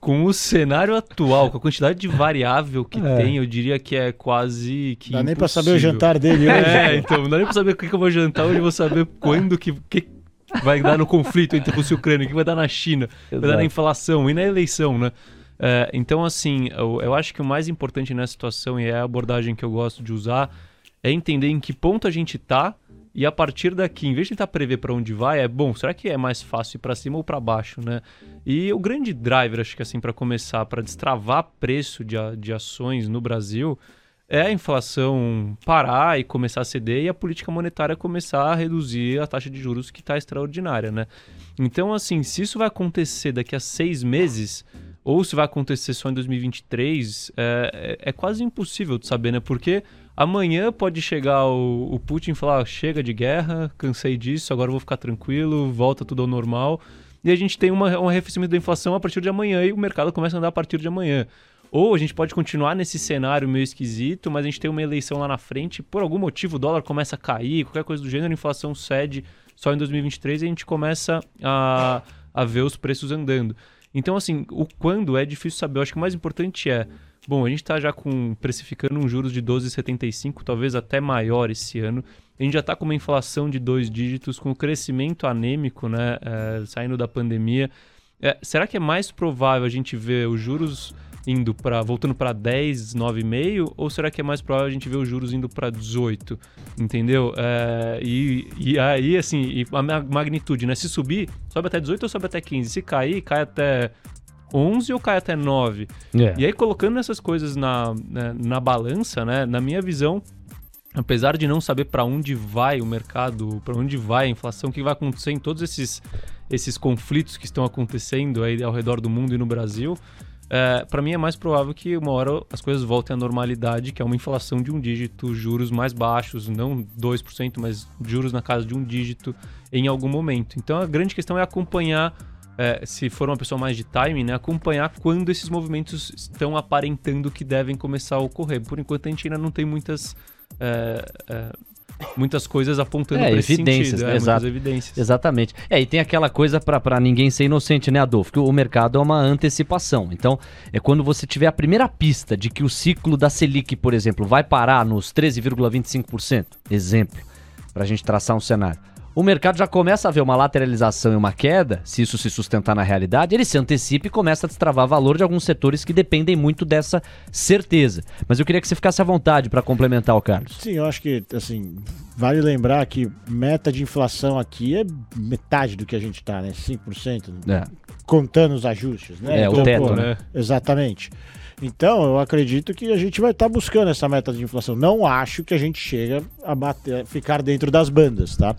Com o cenário atual, com a quantidade de variável que É. tem, eu diria que é quase que Dá nem pra saber o impossível. jantar dele hoje. É, então, não dá nem pra saber o que, que eu vou jantar hoje, eu vou saber quando que, que vai dar no conflito entre Rússia e Ucrânia, o que vai dar na China, vai dar na Exato. inflação e na eleição, né? É, então, assim, eu, eu acho que o mais importante nessa situação, e é a abordagem que eu gosto de usar, é entender em que ponto a gente tá e a partir daqui, em vez de tentar prever para onde vai, é bom, será que é mais fácil ir para cima ou para baixo, né? E o grande driver, acho que assim, para começar, para destravar preço de, de ações no Brasil, é a inflação parar e começar a ceder e a política monetária começar a reduzir a taxa de juros que está extraordinária, né? Então, assim, se isso vai acontecer daqui a seis meses ou se vai acontecer só em 2023, é, é, é quase impossível de saber, né? Porque amanhã pode chegar o, o Putin e falar: "Ah, chega de guerra, cansei disso, agora vou ficar tranquilo, volta tudo ao normal. E a gente tem uma, um arrefecimento da inflação a partir de amanhã e o mercado começa a andar a partir de amanhã. Ou a gente pode continuar nesse cenário meio esquisito, mas a gente tem uma eleição lá na frente, por algum motivo o dólar começa a cair, qualquer coisa do gênero, a inflação cede só em 2023 e a gente começa a, a ver os preços andando. Então, assim, o quando é difícil saber. Eu acho que o mais importante é, bom, a gente está já com precificando um juros de 12,75, talvez até maior esse ano. A gente já está com uma inflação de dois dígitos, com o crescimento anêmico, né, eh, saindo da pandemia. É, será que é mais provável a gente ver os juros indo para voltando para 10, 9,5 ou será que é mais provável a gente ver os juros indo para 18? Entendeu? É, e, e aí assim, e a ma- magnitude, né? Se subir, sobe até 18 ou sobe até 15? Se cair, cai até 11 ou cai até 9? É. E aí, colocando essas coisas na, na, na balança, né? Na minha visão, apesar de não saber para onde vai o mercado, para onde vai a inflação, o que vai acontecer em todos esses, esses conflitos que estão acontecendo aí ao redor do mundo e no Brasil, é, para mim é mais provável que uma hora as coisas voltem à normalidade, que é uma inflação de um dígito, juros mais baixos, não 2%, mas juros na casa de um dígito em algum momento. Então a grande questão é acompanhar é, se for uma pessoa mais de timing, né, acompanhar quando esses movimentos estão aparentando que devem começar a ocorrer. Por enquanto a gente ainda não tem muitas é, é, muitas coisas apontando É, para esse evidências, sentido, né? é, Exato. evidências. Exatamente. É, e tem aquela coisa pra ninguém ser inocente, né, Adolfo? Que o mercado é uma antecipação. Então, é quando você tiver a primeira pista de que o ciclo da Selic, por exemplo, vai parar nos 13,25%, exemplo, pra gente traçar um cenário. O mercado já começa a ver uma lateralização e uma queda, se isso se sustentar na realidade, ele se antecipa e começa a destravar valor de alguns setores que dependem muito dessa certeza. Mas eu queria que você ficasse à vontade pra complementar o Carlos. Sim, eu acho que, assim, vale lembrar que meta de inflação aqui é metade do que a gente tá, né? 5%, É. contando os ajustes, né? É, o Então, teto, pô, né? Exatamente. Então, eu acredito que a gente vai estar buscando essa meta de inflação. Não acho que a gente chega a bater, ficar dentro das bandas, tá?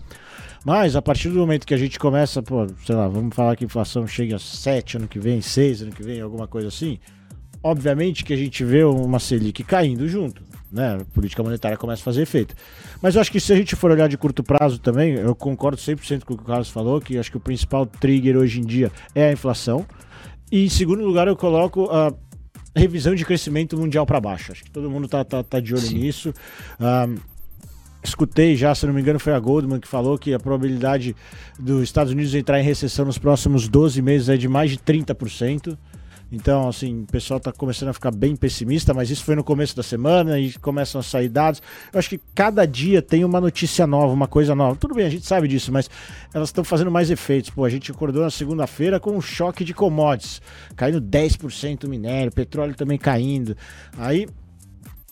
Mas a partir do momento que a gente começa, pô, sei lá, vamos falar que a inflação chega a 7 ano que vem, 6 ano que vem, alguma coisa assim. Obviamente que a gente vê uma Selic caindo junto, né? A política monetária começa a fazer efeito. Mas eu acho que se a gente for olhar de curto prazo também, eu concordo 100% com o que o Carlos falou, que acho que o principal trigger hoje em dia é a inflação. E em segundo lugar, eu coloco a revisão de crescimento mundial para baixo. Acho que todo mundo tá, tá, tá de olho Sim. nisso. Ah, escutei já, se não me engano, foi a Goldman que falou que a probabilidade dos Estados Unidos entrar em recessão nos próximos 12 meses é de mais de 30%. Então, assim, o pessoal está começando a ficar bem pessimista, mas isso foi no começo da semana e começam a sair dados. Eu acho que cada dia tem uma notícia nova, uma coisa nova. Tudo bem, a gente sabe disso, mas elas estão fazendo mais efeitos. Pô, a gente acordou na segunda-feira com um choque de commodities, caindo 10% o minério, petróleo também caindo. Aí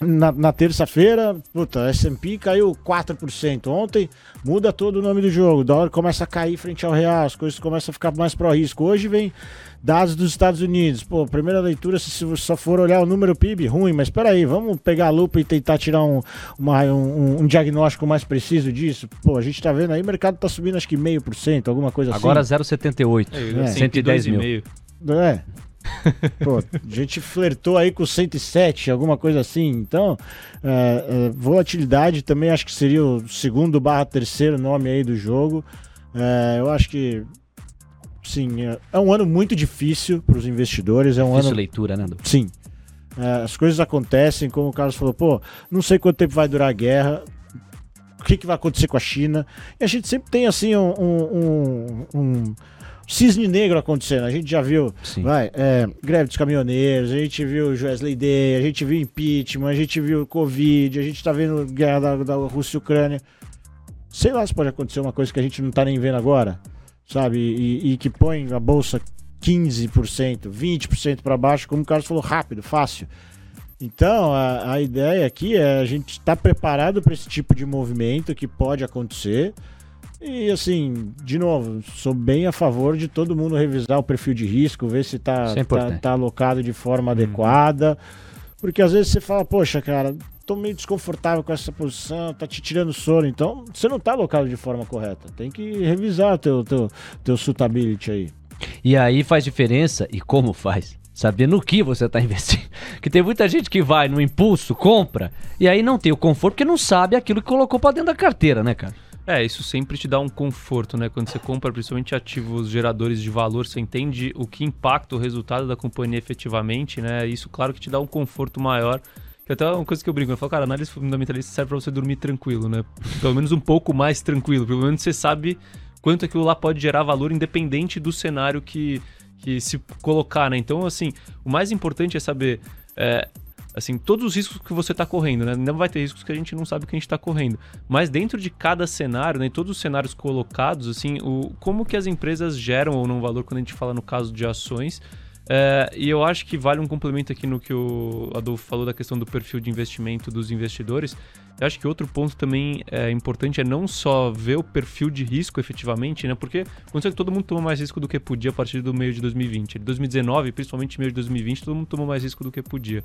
na, na terça-feira, puta, S&P caiu 4% ontem, muda todo o nome do jogo, o dólar começa a cair frente ao real, as coisas começam a ficar mais pro risco. Hoje vem dados dos Estados Unidos, pô, primeira leitura, se você só for olhar o número PIB, ruim, mas espera aí, vamos pegar a lupa e tentar tirar um, uma, um, um, diagnóstico mais preciso disso? Pô, a gente tá vendo aí, o mercado tá subindo acho que meio por cento, alguma coisa Agora assim. Agora 0,78, é, é. 110 mil. É, Pô, a gente flertou aí com 107, alguma coisa assim. Então, é, é, volatilidade também acho que seria o segundo barra terceiro nome aí do jogo. É, eu acho que, sim, é, um ano muito difícil para os investidores. É um difícil ano... leitura, né? Sim. As coisas acontecem, como o Carlos falou, pô, não sei quanto tempo vai durar a guerra, o que, que vai acontecer com a China. E a gente sempre tem, assim, um, um, um cisne negro acontecendo. A gente já viu vai, é, greve dos caminhoneiros, a gente viu Wesley Day, a gente viu impeachment, a gente viu Covid, a gente está vendo guerra da, da Rússia e Ucrânia. Sei lá se pode acontecer uma coisa que a gente não está nem vendo agora, sabe? E, e que põe a bolsa 15%, 20% para baixo, como o Carlos falou, rápido, fácil. Então, a, a ideia aqui é a gente estar tá preparado para esse tipo de movimento que pode acontecer. E assim, de novo, sou bem a favor de todo mundo revisar o perfil de risco, ver se está é tá, tá, alocado de forma hum. adequada. Porque às vezes você fala, poxa, cara, tô meio desconfortável com essa posição, tá te tirando sono. Então, você não tá alocado de forma correta. Tem que revisar teu, teu, teu suitability aí. E aí faz diferença, e como faz? Saber no que você está investindo. Que tem muita gente que vai no impulso, compra, e aí não tem o conforto porque não sabe aquilo que colocou para dentro da carteira, né, cara? É, isso sempre te dá um conforto, né? Quando você compra principalmente ativos geradores de valor, você entende o que impacta o resultado da companhia efetivamente, né? Isso, claro, que te dá um conforto maior. Que até uma coisa que eu brinco, eu falo, cara, análise fundamentalista serve para você dormir tranquilo, né? Pelo menos um pouco mais tranquilo. Pelo menos você sabe quanto aquilo lá pode gerar valor, independente do cenário que, que se colocar, né? Então, assim, o mais importante é saber. É, assim, todos os riscos que você está correndo, né? Não vai ter riscos que a gente não sabe que a gente está correndo. Mas dentro de cada cenário, né, todos os cenários colocados, assim, o, como que as empresas geram ou não valor quando a gente fala no caso de ações. É, e eu acho que vale um complemento aqui no que o Adolfo falou da questão do perfil de investimento dos investidores. Eu acho que outro ponto também é importante é não só ver o perfil de risco efetivamente, né? Porque aconteceu que todo mundo tomou mais risco do que podia a partir do meio de 2020. De 2019, principalmente meio de 2020, todo mundo tomou mais risco do que podia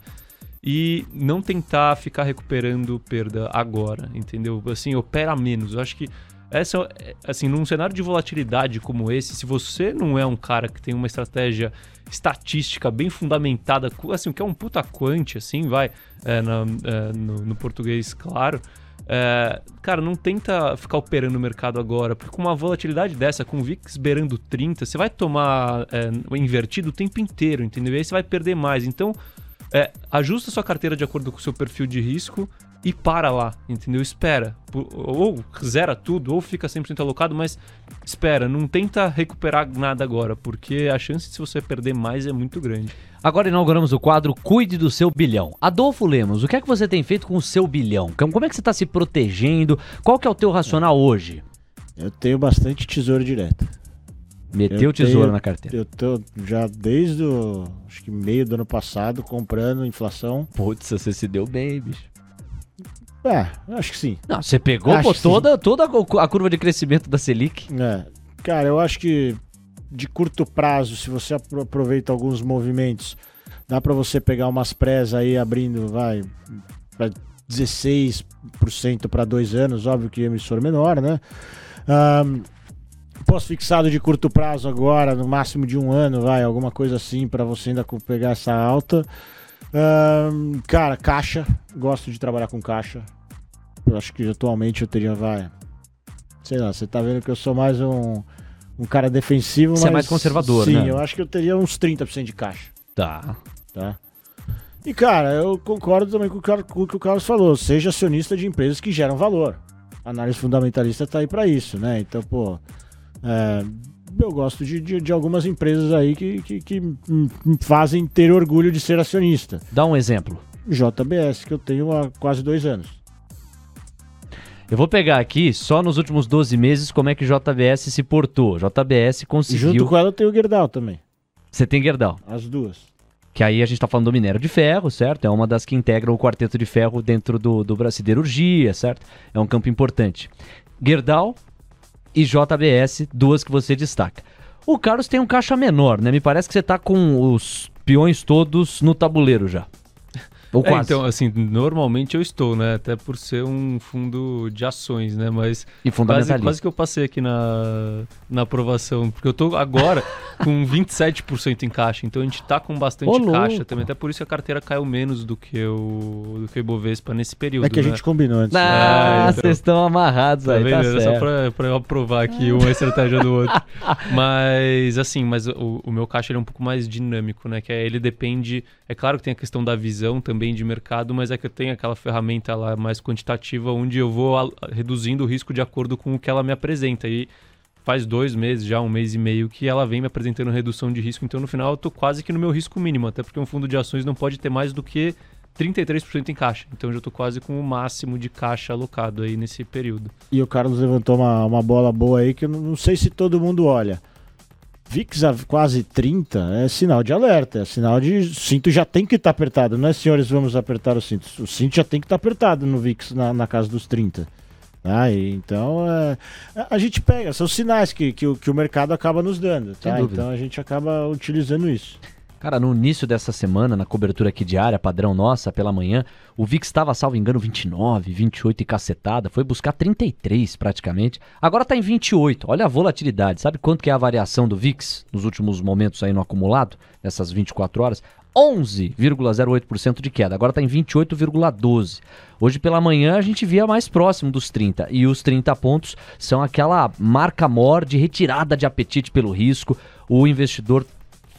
e não tentar ficar recuperando perda agora, entendeu? Assim, opera menos. Eu acho que essa, assim, num cenário de volatilidade como esse, se você não é um cara que tem uma estratégia estatística bem fundamentada, assim, que é um puta quant, assim, vai, é, na, é, no, no, português, claro, é, cara, não tenta ficar operando o mercado agora, porque com uma volatilidade dessa, com o VIX beirando 30, você vai tomar é, invertido o tempo inteiro, entendeu? E aí você vai perder mais. Então, é, ajusta sua carteira de acordo com o seu perfil de risco e para lá, entendeu? Espera. Ou zera tudo, ou fica 100% alocado, mas espera, não tenta recuperar nada agora, porque a chance de você perder mais é muito grande. Agora inauguramos o quadro Cuide do seu bilhão. Adolfo Lemos, o que é que você tem feito com o seu bilhão? Como é que você está se protegendo? Qual que é o teu racional hoje? Eu tenho bastante tesouro direto. Meteu o tesouro tenho, na carteira. Eu tô já desde o acho que meio do ano passado comprando inflação. Putz, você se deu bem, bicho. É, acho que sim. Não, você pegou pô, toda, toda a curva de crescimento da Selic. É. Cara, eu acho que de curto prazo, se você aproveita alguns movimentos, dá para você pegar umas prés aí abrindo, vai, para 16% para dois anos, óbvio que emissor menor, né? Um, pós-fixado de curto prazo agora, no máximo de um ano, vai, alguma coisa assim, para você ainda pegar essa alta. Cara, caixa, gosto de trabalhar com caixa. Eu acho que atualmente eu teria, vai. Sei lá, você tá vendo que eu sou mais um, um cara defensivo, você mas. é mais conservador, sim, né? Sim, eu acho que eu teria uns 30% de caixa. Tá. Tá. E, cara, eu concordo também com o que o Carlos falou. Seja acionista de empresas que geram valor. A análise fundamentalista tá aí para isso, né? Então, pô. É, eu gosto de, de, de, algumas empresas aí que, que, que fazem ter orgulho de ser acionista. Dá um exemplo. JBS, que eu tenho há quase dois anos. Eu vou pegar aqui, só nos últimos 12 meses, como é que JBS se portou. JBS conseguiu... Junto com ela eu tenho o Gerdau também. Você tem Gerdau? As duas. que aí a gente está falando do minério de ferro, certo? É uma das que integram o quarteto de ferro dentro do, do siderurgia, certo? É um campo importante. Gerdau e JBS, duas que você destaca. O Carlos tem um caixa menor, né? Me parece que você está com os peões todos no tabuleiro já. Ou É, quase. então, assim, normalmente eu estou, né? Até por ser um fundo de ações, né? Mas e quase, quase que eu passei aqui na, na aprovação. Porque eu tô agora com 27% em caixa. Então a gente tá com bastante Ô, louco. caixa também. Até por isso que a carteira caiu menos do que o, do que o Ibovespa nesse período. É que a né? gente combinou antes. Ah, É, então. vocês estão amarrados Tá aí, vendo? tá Era certo. só pra, pra eu aprovar aqui uma estratégia do outro. Mas, assim, mas o, o meu caixa ele é um pouco mais dinâmico, né? Que é, ele depende. É claro que tem a questão da visão também de mercado, mas é que eu tenho aquela ferramenta lá mais quantitativa onde eu vou reduzindo o risco de acordo com o que ela me apresenta. E faz dois meses, já um mês e meio, que ela vem me apresentando redução de risco. Então, no final, eu tô quase que no meu risco mínimo, até porque um fundo de ações não pode ter mais do que 33% em caixa. Então, eu já tô quase com o máximo de caixa alocado aí nesse período. E o Carlos levantou uma, uma bola boa aí que eu não sei se todo mundo olha. VIX a quase 30 é sinal de alerta, é sinal de o cinto já tem que estar apertado, não é senhores, vamos apertar o cinto. O cinto já tem que estar apertado no VIX na, na casa dos 30. Ah, então é, a- gente pega, são sinais que, que, o, que o mercado acaba nos dando, tá? Então a gente acaba utilizando isso. Cara, no início dessa semana, na cobertura aqui diária, padrão nossa, pela manhã, o VIX estava, salvo engano, 29, 28 e cacetada. Foi buscar 33 praticamente. Agora tá em 28. Olha a volatilidade. Sabe quanto que é a variação do VIX nos últimos momentos aí no acumulado, nessas 24 horas? 11,08% de queda. Agora está em 28,12. Hoje pela manhã a gente via mais próximo dos 30. E os 30 pontos são aquela marca mor de retirada de apetite pelo risco. O investidor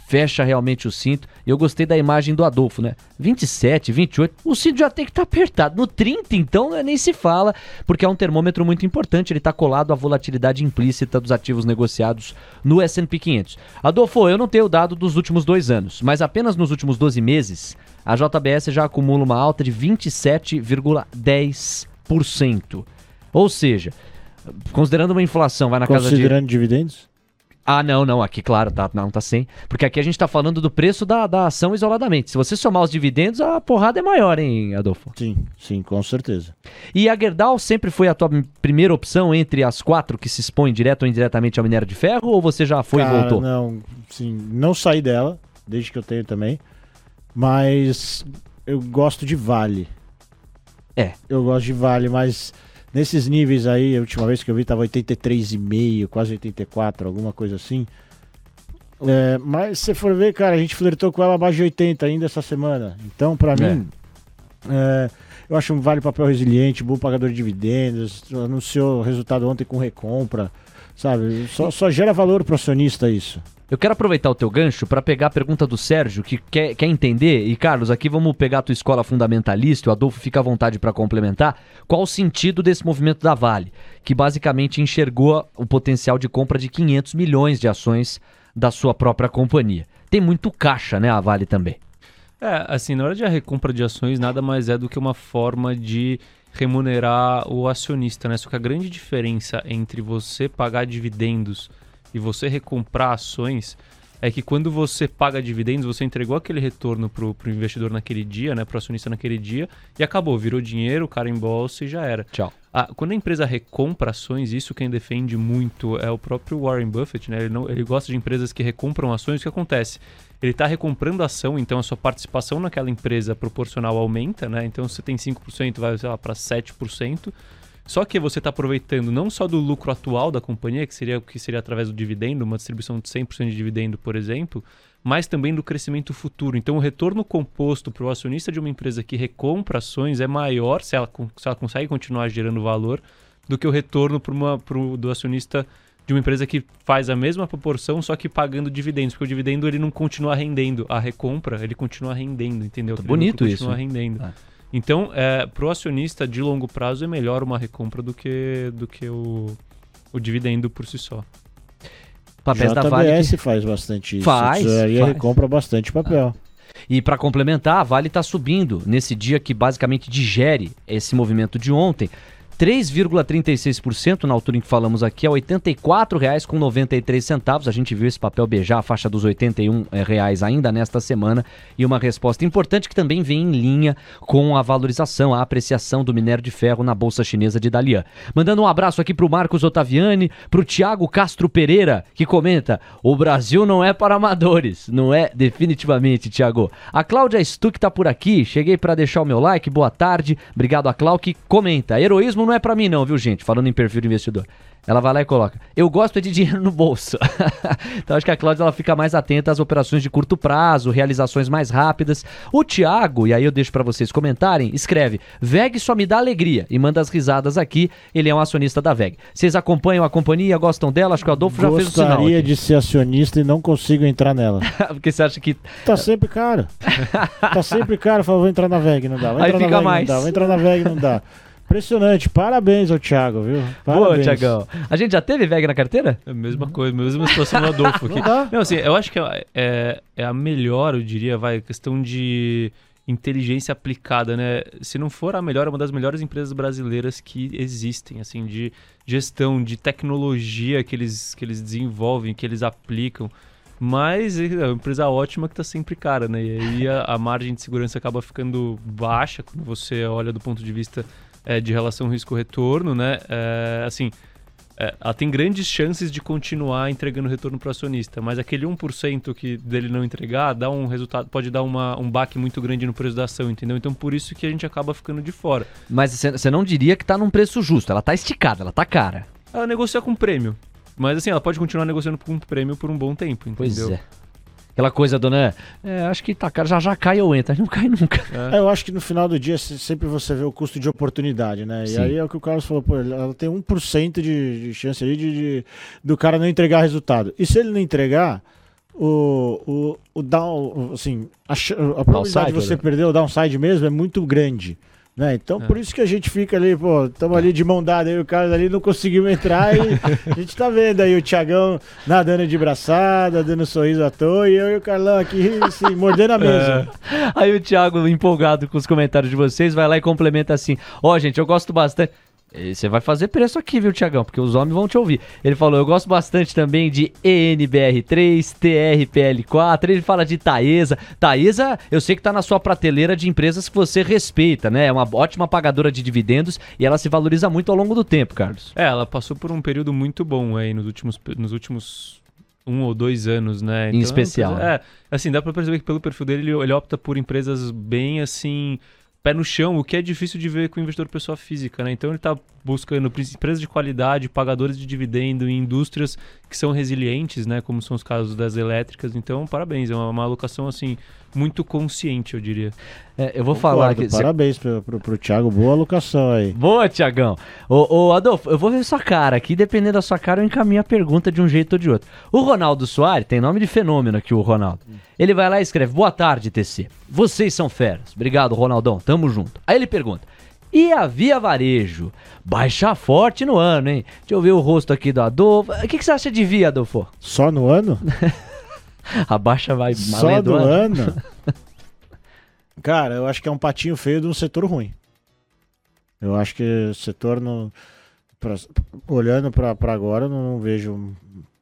fecha realmente o cinto. Eu gostei da imagem do Adolfo, né? 27, 28, o cinto já tem que estar apertado. No 30, então, né, nem se fala, porque é um termômetro muito importante. Ele está colado à volatilidade implícita dos ativos negociados no S&P 500. Adolfo, eu não tenho o dado dos últimos dois anos, mas apenas nos últimos 12 meses, a JBS já acumula uma alta de 27,10%. Ou seja, considerando uma inflação, vai na casa de... Considerando dividendos? Ah, não, não, aqui, claro, tá, não, tá sem. Porque aqui a gente tá falando do preço da, da ação isoladamente. Se você somar os dividendos, a porrada é maior, hein, Adolfo? Sim, sim, com certeza. E a Gerdau sempre foi a tua primeira opção entre as quatro que se expõem direto ou indiretamente ao minério de ferro? Ou você já foi e Cara, voltou? Não, sim, não saí dela, desde que eu tenho também. Mas eu gosto de Vale. É. Eu gosto de Vale, mas nesses níveis aí, a última vez que eu vi tava 83,5, quase 84, alguma coisa assim. É, mas se você for ver, cara, a gente flertou com ela abaixo de 80 ainda essa semana. Então, pra É. mim, é, eu acho um Vale papel resiliente, bom pagador de dividendos, anunciou resultado ontem com recompra, sabe? Só, só gera valor pro acionista isso. Eu quero aproveitar o teu gancho para pegar a pergunta do Sérgio, que quer, quer entender, e Carlos, aqui vamos pegar a tua escola fundamentalista, o Adolfo fica à vontade para complementar, qual o sentido desse movimento da Vale, que basicamente enxergou o potencial de compra de 500 milhões de ações da sua própria companhia. Tem muito caixa, né, a Vale também. É, assim, na hora de a recompra de ações, nada mais é do que uma forma de remunerar o acionista, né? Só que a grande diferença entre você pagar dividendos e você recomprar ações é que quando você paga dividendos, você entregou aquele retorno pro, pro investidor naquele dia, né? Pro acionista naquele dia, e acabou, virou dinheiro, o cara em bolsa e já era. Tchau. Ah, quando a empresa recompra ações, isso quem defende muito é o próprio Warren Buffett, né? Ele, não, ele gosta de empresas que recompram ações. O que acontece? Ele está recomprando ação, então a sua participação naquela empresa proporcional aumenta, né? Então você tem 5%, vai, sei lá, para 7%. Só que você está aproveitando não só do lucro atual da companhia, que seria o que seria através do dividendo, uma distribuição de 100% de dividendo, por exemplo, mas também do crescimento futuro. Então, o retorno composto para o acionista de uma empresa que recompra ações é maior, se ela, se ela consegue continuar gerando valor, do que o retorno pro uma, pro, do acionista de uma empresa que faz a mesma proporção, só que pagando dividendos. Porque o dividendo ele não continua rendendo. A recompra, ele continua rendendo, entendeu? Tá bonito isso, Continua rendendo. Ah. Então, é, para o acionista de longo prazo, é melhor uma recompra do que, do que o, o dividendo por si só. Papéis da JBS Vale. que- faz bastante isso. Faz, Tesouraria faz. recompra bastante papel. E para complementar, a Vale está subindo nesse dia que basicamente digere esse movimento de ontem. 3,36% na altura em que falamos aqui é R$ 84,93. A gente viu esse papel beijar a faixa dos R$ 81 eh, reais ainda nesta semana e uma resposta importante que também vem em linha com a valorização, a apreciação do minério de ferro na bolsa chinesa de Dalian. Mandando um abraço aqui para o Marcos Otaviani, para o Tiago Castro Pereira, que comenta: "O Brasil não é para amadores". Não é definitivamente, Tiago. A Cláudia Stuck tá por aqui. Cheguei para deixar o meu like. Boa tarde. Obrigado a Cláudia que comenta: "Heroísmo não é para mim não, viu, gente? Falando em perfil de investidor. Ela vai lá e coloca: Eu gosto de dinheiro no bolso. então acho que a Cláudia ela fica mais atenta às operações de curto prazo, realizações mais rápidas. O Thiago, e aí eu deixo para vocês comentarem, escreve: VEG só me dá alegria e manda as risadas aqui. Ele é um acionista da VEG. Vocês acompanham a companhia, gostam dela? Acho que o Adolfo já fez o sinal. Gostaria de ser acionista e não consigo entrar nela. Porque você acha que. Tá sempre caro. tá sempre caro. Fala, vou entrar na VEG, não dá. Vou Aí entrar na fica VEG, mais. Não dá. Vou entrar na VEG, não dá. Impressionante. Parabéns ao Thiago, viu? Boa, Parabéns. Tiagão. A gente já teve VEG na carteira? É a mesma coisa, mesma situação do Adolfo aqui. Não. Não, assim, eu acho que é, é, é a melhor, eu diria, vai, questão de inteligência aplicada, né? Se não for a melhor, é uma das melhores empresas brasileiras que existem, assim, de gestão, de tecnologia que eles, que eles desenvolvem, que eles aplicam. Mas é uma empresa ótima que está sempre cara, né? E aí a, a margem de segurança acaba ficando baixa quando você olha do ponto de vista é, de relação risco-retorno, né? É, assim, é, ela tem grandes chances de continuar entregando retorno para o acionista, mas aquele 1% que dele não entregar dá um resultado, pode dar uma, um baque muito grande no preço da ação, entendeu? Então por isso que a gente acaba ficando de fora. Mas você não diria que tá num preço justo. Ela tá esticada, ela tá cara. Ela negocia com prêmio, mas assim, ela pode continuar negociando com prêmio por um bom tempo, Pois entendeu? é. Aquela coisa, dona. É, acho que tá caro. Já já cai eu entro. Não cai nunca. É, eu acho que no final do dia se- sempre você vê o custo de oportunidade, né? Sim. E aí é o que o Carlos falou, pô, ela tem 1% de, de chance ali de, de- do cara não entregar resultado. E se ele não entregar, o, o, o down, assim, a, a probabilidade de você né? perder o downside mesmo é muito grande. Né? Então, por isso que a gente fica ali, pô, estamos ali de mão dada, aí o Carlos ali não conseguiu entrar e a gente tá vendo aí o Thiagão nadando de braçada, dando sorriso à toa, e eu e o Carlão aqui, assim, mordendo a mesa. Aí o Thiago, empolgado com os comentários de vocês, vai lá e complementa assim: Ó, gente, eu gosto bastante. E Você vai fazer preço aqui, viu, Tiagão? Porque os homens vão te ouvir. Ele falou: Eu gosto bastante também de ENBR3, TRPL4. Ele fala de Taesa. Taesa, eu sei que tá na sua prateleira de empresas que você respeita, né? É uma ótima pagadora de dividendos e ela se valoriza muito ao longo do tempo, Carlos. É, ela passou por um período muito bom aí nos últimos, nos últimos um ou dois anos, né? Em especial, né? É, assim, dá pra perceber que pelo perfil dele, ele, ele opta por empresas bem, assim, pé no chão, o que é difícil de ver com o investidor pessoa física, né? Então ele tá buscando empresas de qualidade, pagadores de dividendo em indústrias que são resilientes, né? Como são os casos das elétricas. Então, parabéns, é uma, uma alocação, assim, muito consciente, eu diria. É, eu vou falar Concordo, aqui. Parabéns pro, pro, pro Thiago, boa alocação aí. Boa, Tiagão. Ô, ô, Adolfo, eu vou ver sua cara aqui. Dependendo da sua cara, eu encaminho a pergunta de um jeito ou de outro. O Ronaldo Soares, tem nome de fenômeno aqui, o Ronaldo. Ele vai lá e escreve: Boa tarde, TC. Vocês são feras. Obrigado, Ronaldão. Tamo junto. Aí ele pergunta: E a Via Varejo? Baixa forte no ano, hein? Deixa eu ver o rosto aqui do Adolfo. O que, que você acha de Via, Adolfo? Só no ano? A baixa vai Só do do ano. Cara, eu acho que é um patinho feio de um setor ruim. Eu acho que o setor não. pra- olhando para agora, eu não vejo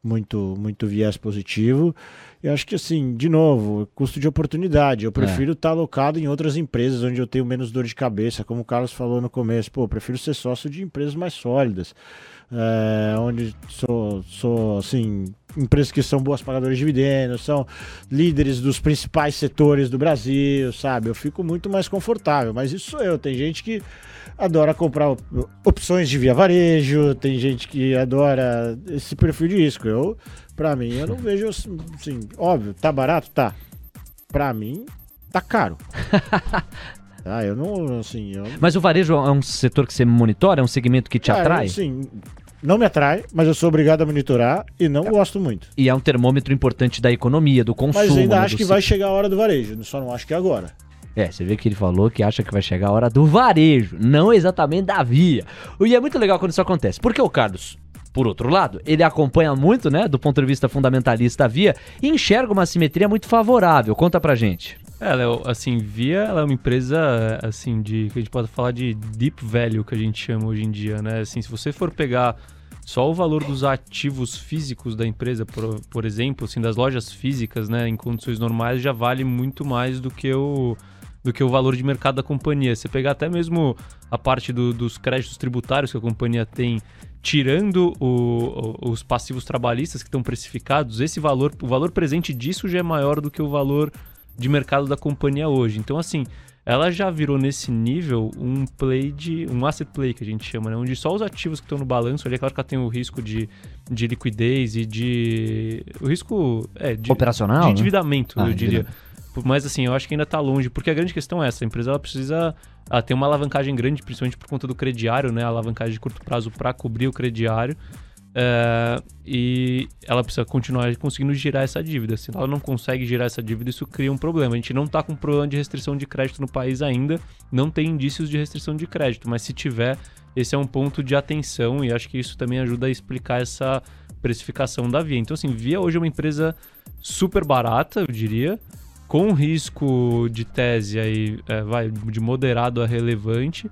muito, muito viés positivo. E acho que assim, de novo, custo de oportunidade. Eu prefiro estar alocado em outras empresas onde eu tenho menos dor de cabeça, como o Carlos falou no começo. Pô, prefiro ser sócio de empresas mais sólidas. É, onde sou, sou, assim, empresas que são boas pagadoras de dividendos, são líderes dos principais setores do Brasil, sabe? Eu fico muito mais confortável, mas isso sou eu. Tem gente que adora comprar op- opções de via varejo, tem gente que adora esse perfil de risco. Eu, pra mim, eu não vejo assim, assim, óbvio, tá barato? Tá. Pra mim, tá caro. Ah, eu não, assim, eu, Mas o varejo é um setor que você monitora? É um segmento que te Cara, atrai? Assim, não me atrai, mas eu sou obrigado a monitorar e não gosto muito. E é um termômetro importante da economia, do consumo. Mas ainda acho que vai chegar a hora do varejo, só não acho que é agora. É, você vê que ele falou que acha que vai chegar a hora do varejo, não exatamente da via. E é muito legal quando isso acontece. Porque o Carlos, por outro lado, ele acompanha muito, né, do ponto de vista fundamentalista a via e enxerga uma simetria muito favorável. Conta pra gente. Ela é, assim, Via ela é uma empresa, assim, de que a gente pode falar de deep value, que a gente chama hoje em dia, né? Assim, se você for pegar só o valor dos ativos físicos da empresa, por, por exemplo, assim, das lojas físicas, né, em condições normais, já vale muito mais do que o do que o valor de mercado da companhia. Você pegar até mesmo a parte do, dos créditos tributários que a companhia tem, tirando o, os passivos trabalhistas que estão precificados, esse valor, o valor presente disso já é maior do que o valor de mercado da companhia hoje. Então, assim, ela já virou nesse nível um play de. um asset play que a gente chama, né? Onde só os ativos que estão no balanço, ali é claro que ela tem o risco de, de liquidez e de. O risco. É, de, Operacional? De né? endividamento, Ah, eu diria. Mas assim, eu acho que ainda está longe, porque a grande questão é essa, a empresa ela precisa ela tem uma alavancagem grande, principalmente por conta do crediário, né? A alavancagem de curto prazo para cobrir o crediário. É, e ela precisa continuar conseguindo girar essa dívida. Se ela não consegue girar essa dívida, isso cria um problema. A gente não está com problema de restrição de crédito no país ainda, não tem indícios de restrição de crédito, mas se tiver, esse é um ponto de atenção e acho que isso também ajuda a explicar essa precificação da Via. Então, assim, Via hoje é uma empresa super barata, eu diria, com risco de tese aí, é, vai, de moderado a relevante,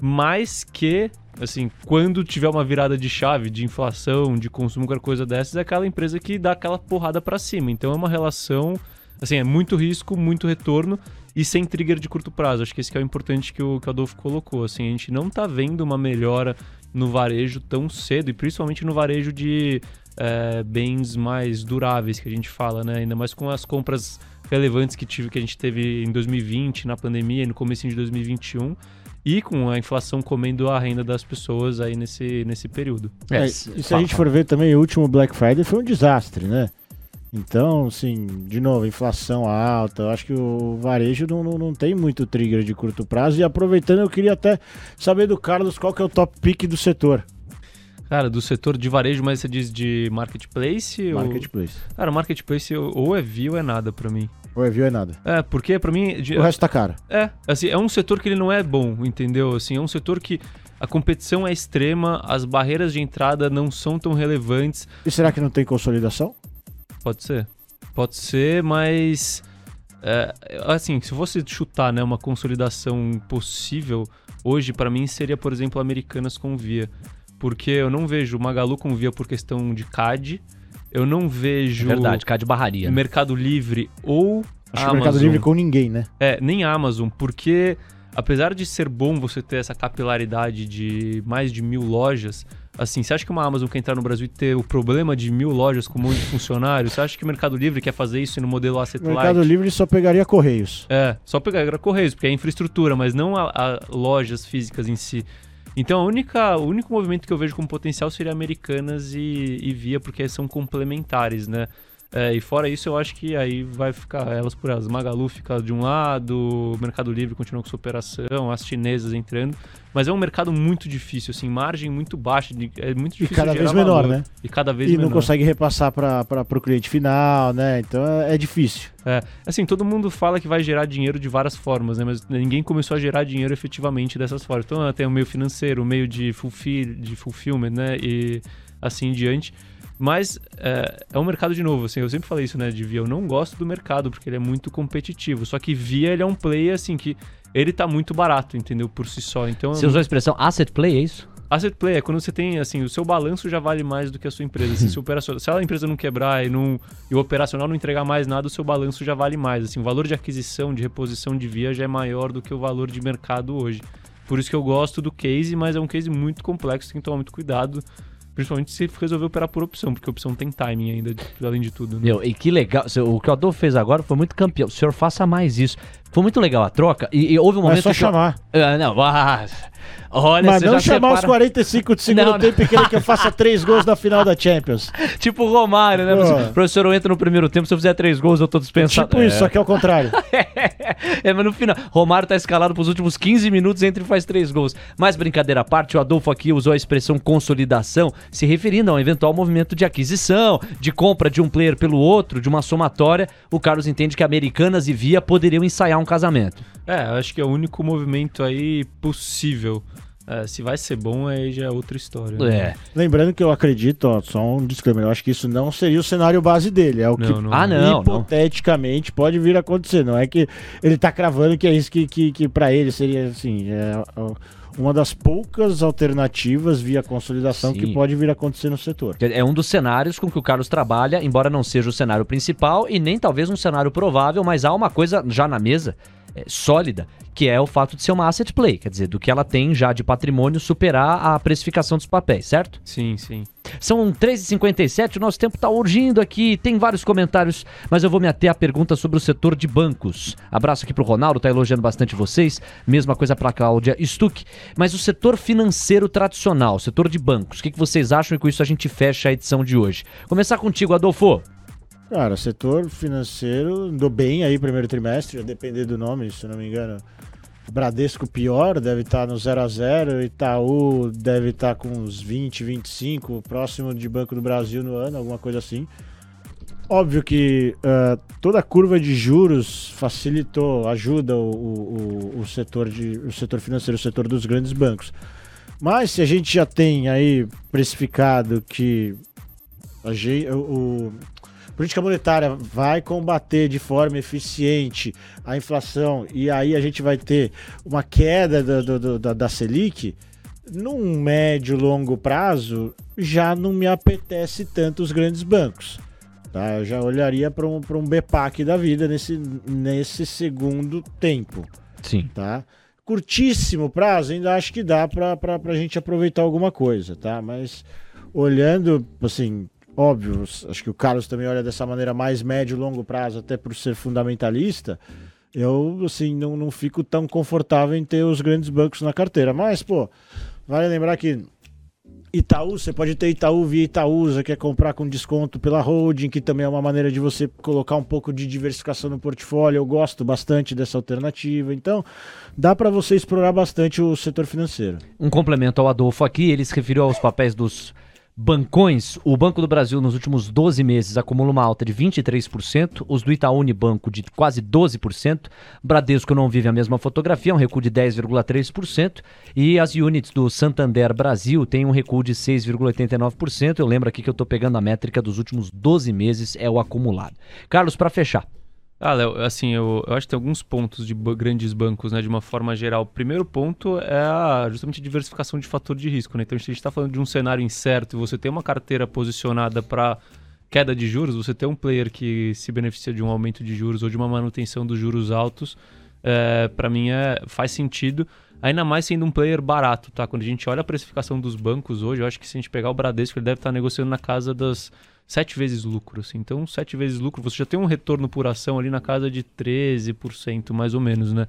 mas que, assim, quando tiver uma virada de chave de inflação, de consumo, qualquer coisa dessas, é aquela empresa que dá aquela porrada para cima. Então é uma relação, assim, é muito risco, muito retorno e sem trigger de curto prazo. Acho que esse que é o importante que o, que o Adolfo colocou. Assim, a gente não tá vendo uma melhora no varejo tão cedo, e principalmente no varejo de é, bens mais duráveis que a gente fala, né? Ainda mais com as compras relevantes que, tive, que a gente teve em 2020, na pandemia no começo de 2021 e com a inflação comendo a renda das pessoas aí nesse, nesse período. É, e se a gente for ver também, o último Black Friday foi um desastre, né? Então, assim, de novo, inflação alta, eu acho que o varejo não, não, não, tem muito trigger de curto prazo. E aproveitando, eu queria até saber do Carlos qual que é o top pick do setor. Cara, do setor de varejo, mas você diz de marketplace? Marketplace. Ou... Cara, marketplace ou é view ou é nada para mim. Ou é view é nada. É, porque para mim... O resto tá caro. É, assim, é um setor que ele não é bom, entendeu? Assim, é um setor que a competição é extrema, as barreiras de entrada não são tão relevantes. E será que não tem consolidação? Pode ser. Pode ser, mas... É, assim, se fosse chutar né, uma consolidação possível, hoje para mim seria, por exemplo, Americanas com Via porque eu não vejo Magalu com Via por questão de CAD, eu não vejo... É verdade, CAD barraria. Mercado Livre ou Acho Amazon. que Mercado Livre com ninguém, né? É, nem Amazon, porque apesar de ser bom você ter essa capilaridade de mais de mil lojas, assim, você acha que uma Amazon quer entrar no Brasil e ter o problema de mil lojas com um monte de funcionários? Você acha que o Mercado Livre quer fazer isso no modelo asset O Mercado Livre só pegaria Correios. É, só pegaria Correios, porque é infraestrutura, mas não a, a lojas físicas em si. Então, a única, o único movimento que eu vejo como potencial seria Americanas e, e Via, porque são complementares, né? É, e fora isso, eu acho que aí vai ficar elas por elas. Magalu fica de um lado, o Mercado Livre continua com sua operação, as chinesas entrando. Mas é um mercado muito difícil, assim, margem muito baixa, é muito difícil E cada vez valor. menor, né? E cada vez e menor. não consegue repassar para o cliente final, né? Então é, é difícil. É, assim, todo mundo fala que vai gerar dinheiro de várias formas, né? Mas ninguém começou a gerar dinheiro efetivamente dessas formas. Então tem o meio financeiro, o meio de, fulfill, de fulfillment, né? E assim em diante. Mas é, é, um mercado de novo, assim, eu sempre falei isso, né, de Via, eu não gosto do mercado porque ele é muito competitivo, só que Via ele é um play, assim, que ele tá muito barato, entendeu, por si só, então... Você usou a expressão asset play, é isso? Asset play é quando você tem, assim, o seu balanço já vale mais do que a sua empresa, assim, se, operacional, se a empresa não quebrar e, não, e o operacional não entregar mais nada, o seu balanço já vale mais, assim, o valor de aquisição, de reposição de Via já é maior do que o valor de mercado hoje. Por isso que eu gosto do case, mas é um case muito complexo, tem que tomar muito cuidado, Principalmente se resolver operar por opção, porque opção tem timing ainda, além de tudo. Né? Meu, e que legal. O que o Adolfo fez agora foi muito campeão. O senhor faça mais isso. Foi muito legal a troca. E, e houve um momento. É só chamar. Eu... Ah, não, ah, olha, Mas não chamar separa... os 45 de segundo não, tempo e querer que eu faça três gols na final da Champions. tipo o Romário, né? Professor eu entro no primeiro tempo, se eu fizer três gols, eu tô dispensado. Tipo isso, só que é o contrário. é, mas no final, Romário tá escalado pros últimos 15 minutos, entra e faz três gols. Mas brincadeira à parte, o Adolfo aqui usou a expressão consolidação, se referindo a um eventual movimento de aquisição, de compra de um player pelo outro, de uma somatória. O Carlos entende que Americanas e Via poderiam ensaiar um casamento. É, acho que é o único movimento aí possível. É, se vai ser bom, aí já é outra história. É. né? Lembrando que eu acredito, ó, só um disclaimer, eu acho que isso não seria o cenário base dele. É o que Não, não. Ah, não, não. hipoteticamente pode vir a acontecer. Não é que ele tá cravando que é isso que, que, que para ele seria assim. É, ó, uma das poucas alternativas via consolidação Sim. que pode vir a acontecer no setor. É um dos cenários com que o Carlos trabalha, embora não seja o cenário principal e nem talvez um cenário provável, mas há uma coisa já na mesa é, sólida, que é o fato de ser uma asset play, quer dizer, do que ela tem já de patrimônio superar a precificação dos papéis, certo? Sim, sim. São 3h57, o nosso tempo está urgindo aqui, tem vários comentários, mas eu vou me ater à pergunta sobre o setor de bancos. Abraço aqui pro Ronaldo, tá elogiando bastante vocês. Mesma coisa pra Cláudia Stuck. Mas o setor financeiro tradicional, o setor de bancos, o que, que vocês acham? E com isso a gente fecha a edição de hoje. Começar contigo, Adolfo. Cara, setor financeiro andou bem aí primeiro trimestre, a depender do nome, se eu não me engano. Bradesco pior, deve estar no 0 a 0 Itaú deve estar com uns 20, 25, próximo de Banco do Brasil no ano, alguma coisa assim. Óbvio que ah, toda a curva de juros facilitou, ajuda o, o, o- setor de, o setor financeiro, o setor dos grandes bancos. Mas se a gente já tem aí precificado que a o, política monetária vai combater de forma eficiente a inflação e aí a gente vai ter uma queda da, do- do- da, da Selic, num médio longo prazo já não me apetece tanto os grandes bancos. Tá? Eu já olharia para um, pra um BPAC da vida nesse, nesse segundo tempo Sim. tá? Curtíssimo prazo, ainda acho que dá para a gente aproveitar alguma coisa, tá? Mas olhando, assim, óbvio, acho que o Carlos também olha dessa maneira mais médio e longo prazo, até por ser fundamentalista, eu, assim, não, não fico tão confortável em ter os grandes bancos na carteira. Mas, pô, vale lembrar que Itaú, você pode ter Itaú via Itaúsa, que é comprar com desconto pela holding, que também é uma maneira de você colocar um pouco de diversificação no portfólio. Eu gosto bastante dessa alternativa. Então, dá para você explorar bastante o setor financeiro. Um complemento ao Adolfo aqui, ele se referiu aos papéis dos bancões. O Banco do Brasil nos últimos 12 meses acumula uma alta de 23%, os do Itaú Unibanco de quase 12%, Bradesco não vive a mesma fotografia, um recuo de 10,3%, e as units do Santander Brasil têm um recuo de 6,89%. Eu lembro aqui que eu estou pegando a métrica dos últimos 12 meses, é o acumulado. Carlos, para fechar. Ah, Léo, assim, eu, eu acho que tem alguns pontos de grandes bancos, né, de uma forma geral. O primeiro ponto é a, justamente a diversificação de fator de risco, né? Então, se a gente está falando de um cenário incerto e você tem uma carteira posicionada para queda de juros, você tem um player que se beneficia de um aumento de juros ou de uma manutenção dos juros altos, é, para mim é, faz sentido. Ainda mais sendo um player barato, tá? Quando a gente olha a precificação dos bancos hoje, eu acho que se a gente pegar o Bradesco, ele deve estar negociando na casa das sete vezes lucro. Assim. Então, sete vezes lucro, você já tem um retorno por ação ali na casa de 13%, mais ou menos, né?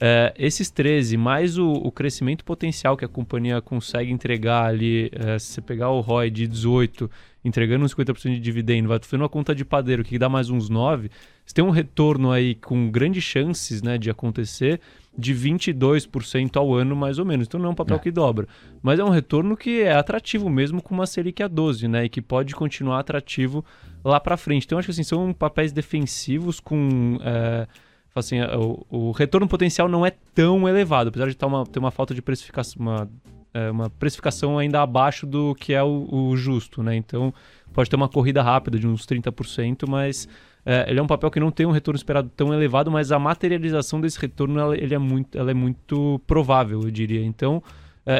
É, esses 13, mais o, o crescimento potencial que a companhia consegue entregar ali, é, se você pegar o ROI de 18, entregando uns 50% de dividendo, vai fazendo uma conta de padeiro que dá mais uns 9, você tem um retorno aí com grandes chances né, de acontecer de 22% ao ano, mais ou menos. Então não é um papel É. que dobra. Mas é um retorno que é atrativo mesmo com uma Selic a 12, né? E que pode continuar atrativo lá para frente. Então acho que assim, são papéis defensivos com... é, assim, o, o retorno potencial não é tão elevado, apesar de tá uma, ter uma falta de precificação, uma, é, uma precificação ainda abaixo do que é o, o justo, né? Então pode ter uma corrida rápida de uns 30%, mas é, ele é um papel que não tem um retorno esperado tão elevado, mas a materialização desse retorno ela, ele é, muito, ela é muito provável, eu diria. Então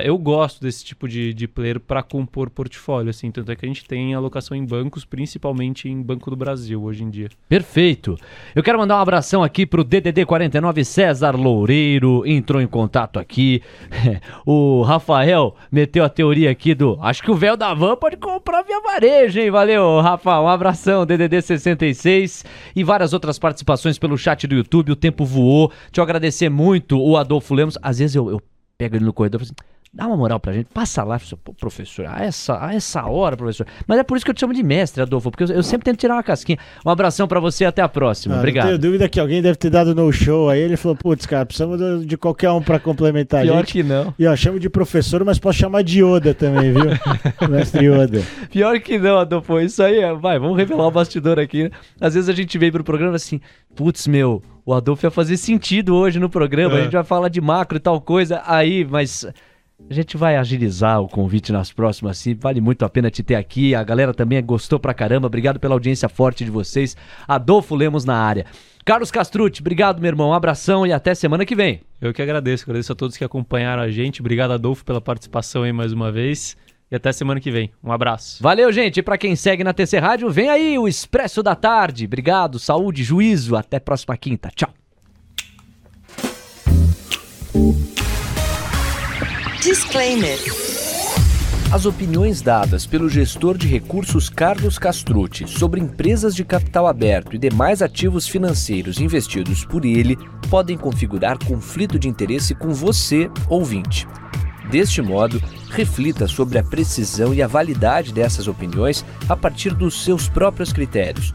eu gosto desse tipo de, de player para compor portfólio, assim, tanto é que a gente tem alocação em bancos, principalmente em Banco do Brasil hoje em dia. Perfeito. Eu quero mandar um abração aqui pro DDD 49 César Loureiro, entrou em contato aqui. o Rafael meteu a teoria aqui do, acho que o véu da van pode comprar via varejo, hein? Valeu, Rafa. Um abração, DDD 66 e várias outras participações pelo chat do YouTube. O tempo voou. Eu agradecer muito o Adolfo Lemos. Às vezes eu, eu pego ele no corredor e falo assim, Dá uma moral pra gente, passa lá, professor, a essa, a essa hora, professor. Mas é por isso que eu te chamo de mestre, Adolfo, porque eu, eu sempre tento tirar uma casquinha. Um abração pra você, até a próxima. Ah, Não Obrigado. tenho dúvida que alguém deve ter dado no show aí. Ele falou, putz, cara, precisamos de- qualquer um pra complementar a Pior gente. que não. E ó, chamo de professor, mas posso chamar de Yoda também, viu? Mestre Yoda. Pior que não, Adolfo. Isso aí, é- vai, vamos revelar o bastidor aqui. né? Às vezes a gente vem pro programa assim, putz, meu, o Adolfo ia fazer sentido hoje no programa. É. A gente vai falar de macro e tal coisa. Aí, mas A gente vai agilizar o convite nas próximas, sim. Vale muito a pena te ter aqui. A galera também gostou pra caramba. Obrigado pela audiência forte de vocês. Adolfo Lemos na área. Carlos Castrucci, obrigado, meu irmão. Um abração e até semana que vem. Eu que agradeço. Agradeço a todos que acompanharam a gente. Obrigado, Adolfo, pela participação aí mais uma vez. E até semana que vem. Um abraço. Valeu, gente. E pra quem segue na TC Rádio, vem aí o Expresso da Tarde. Obrigado, saúde, juízo. Até próxima quinta. Tchau. Disclaimer. As opiniões dadas pelo gestor de recursos Carlos Castrucci sobre empresas de capital aberto e demais ativos financeiros investidos por ele podem configurar conflito de interesse com você, ouvinte. Deste modo, reflita sobre a precisão e a validade dessas opiniões a partir dos seus próprios critérios.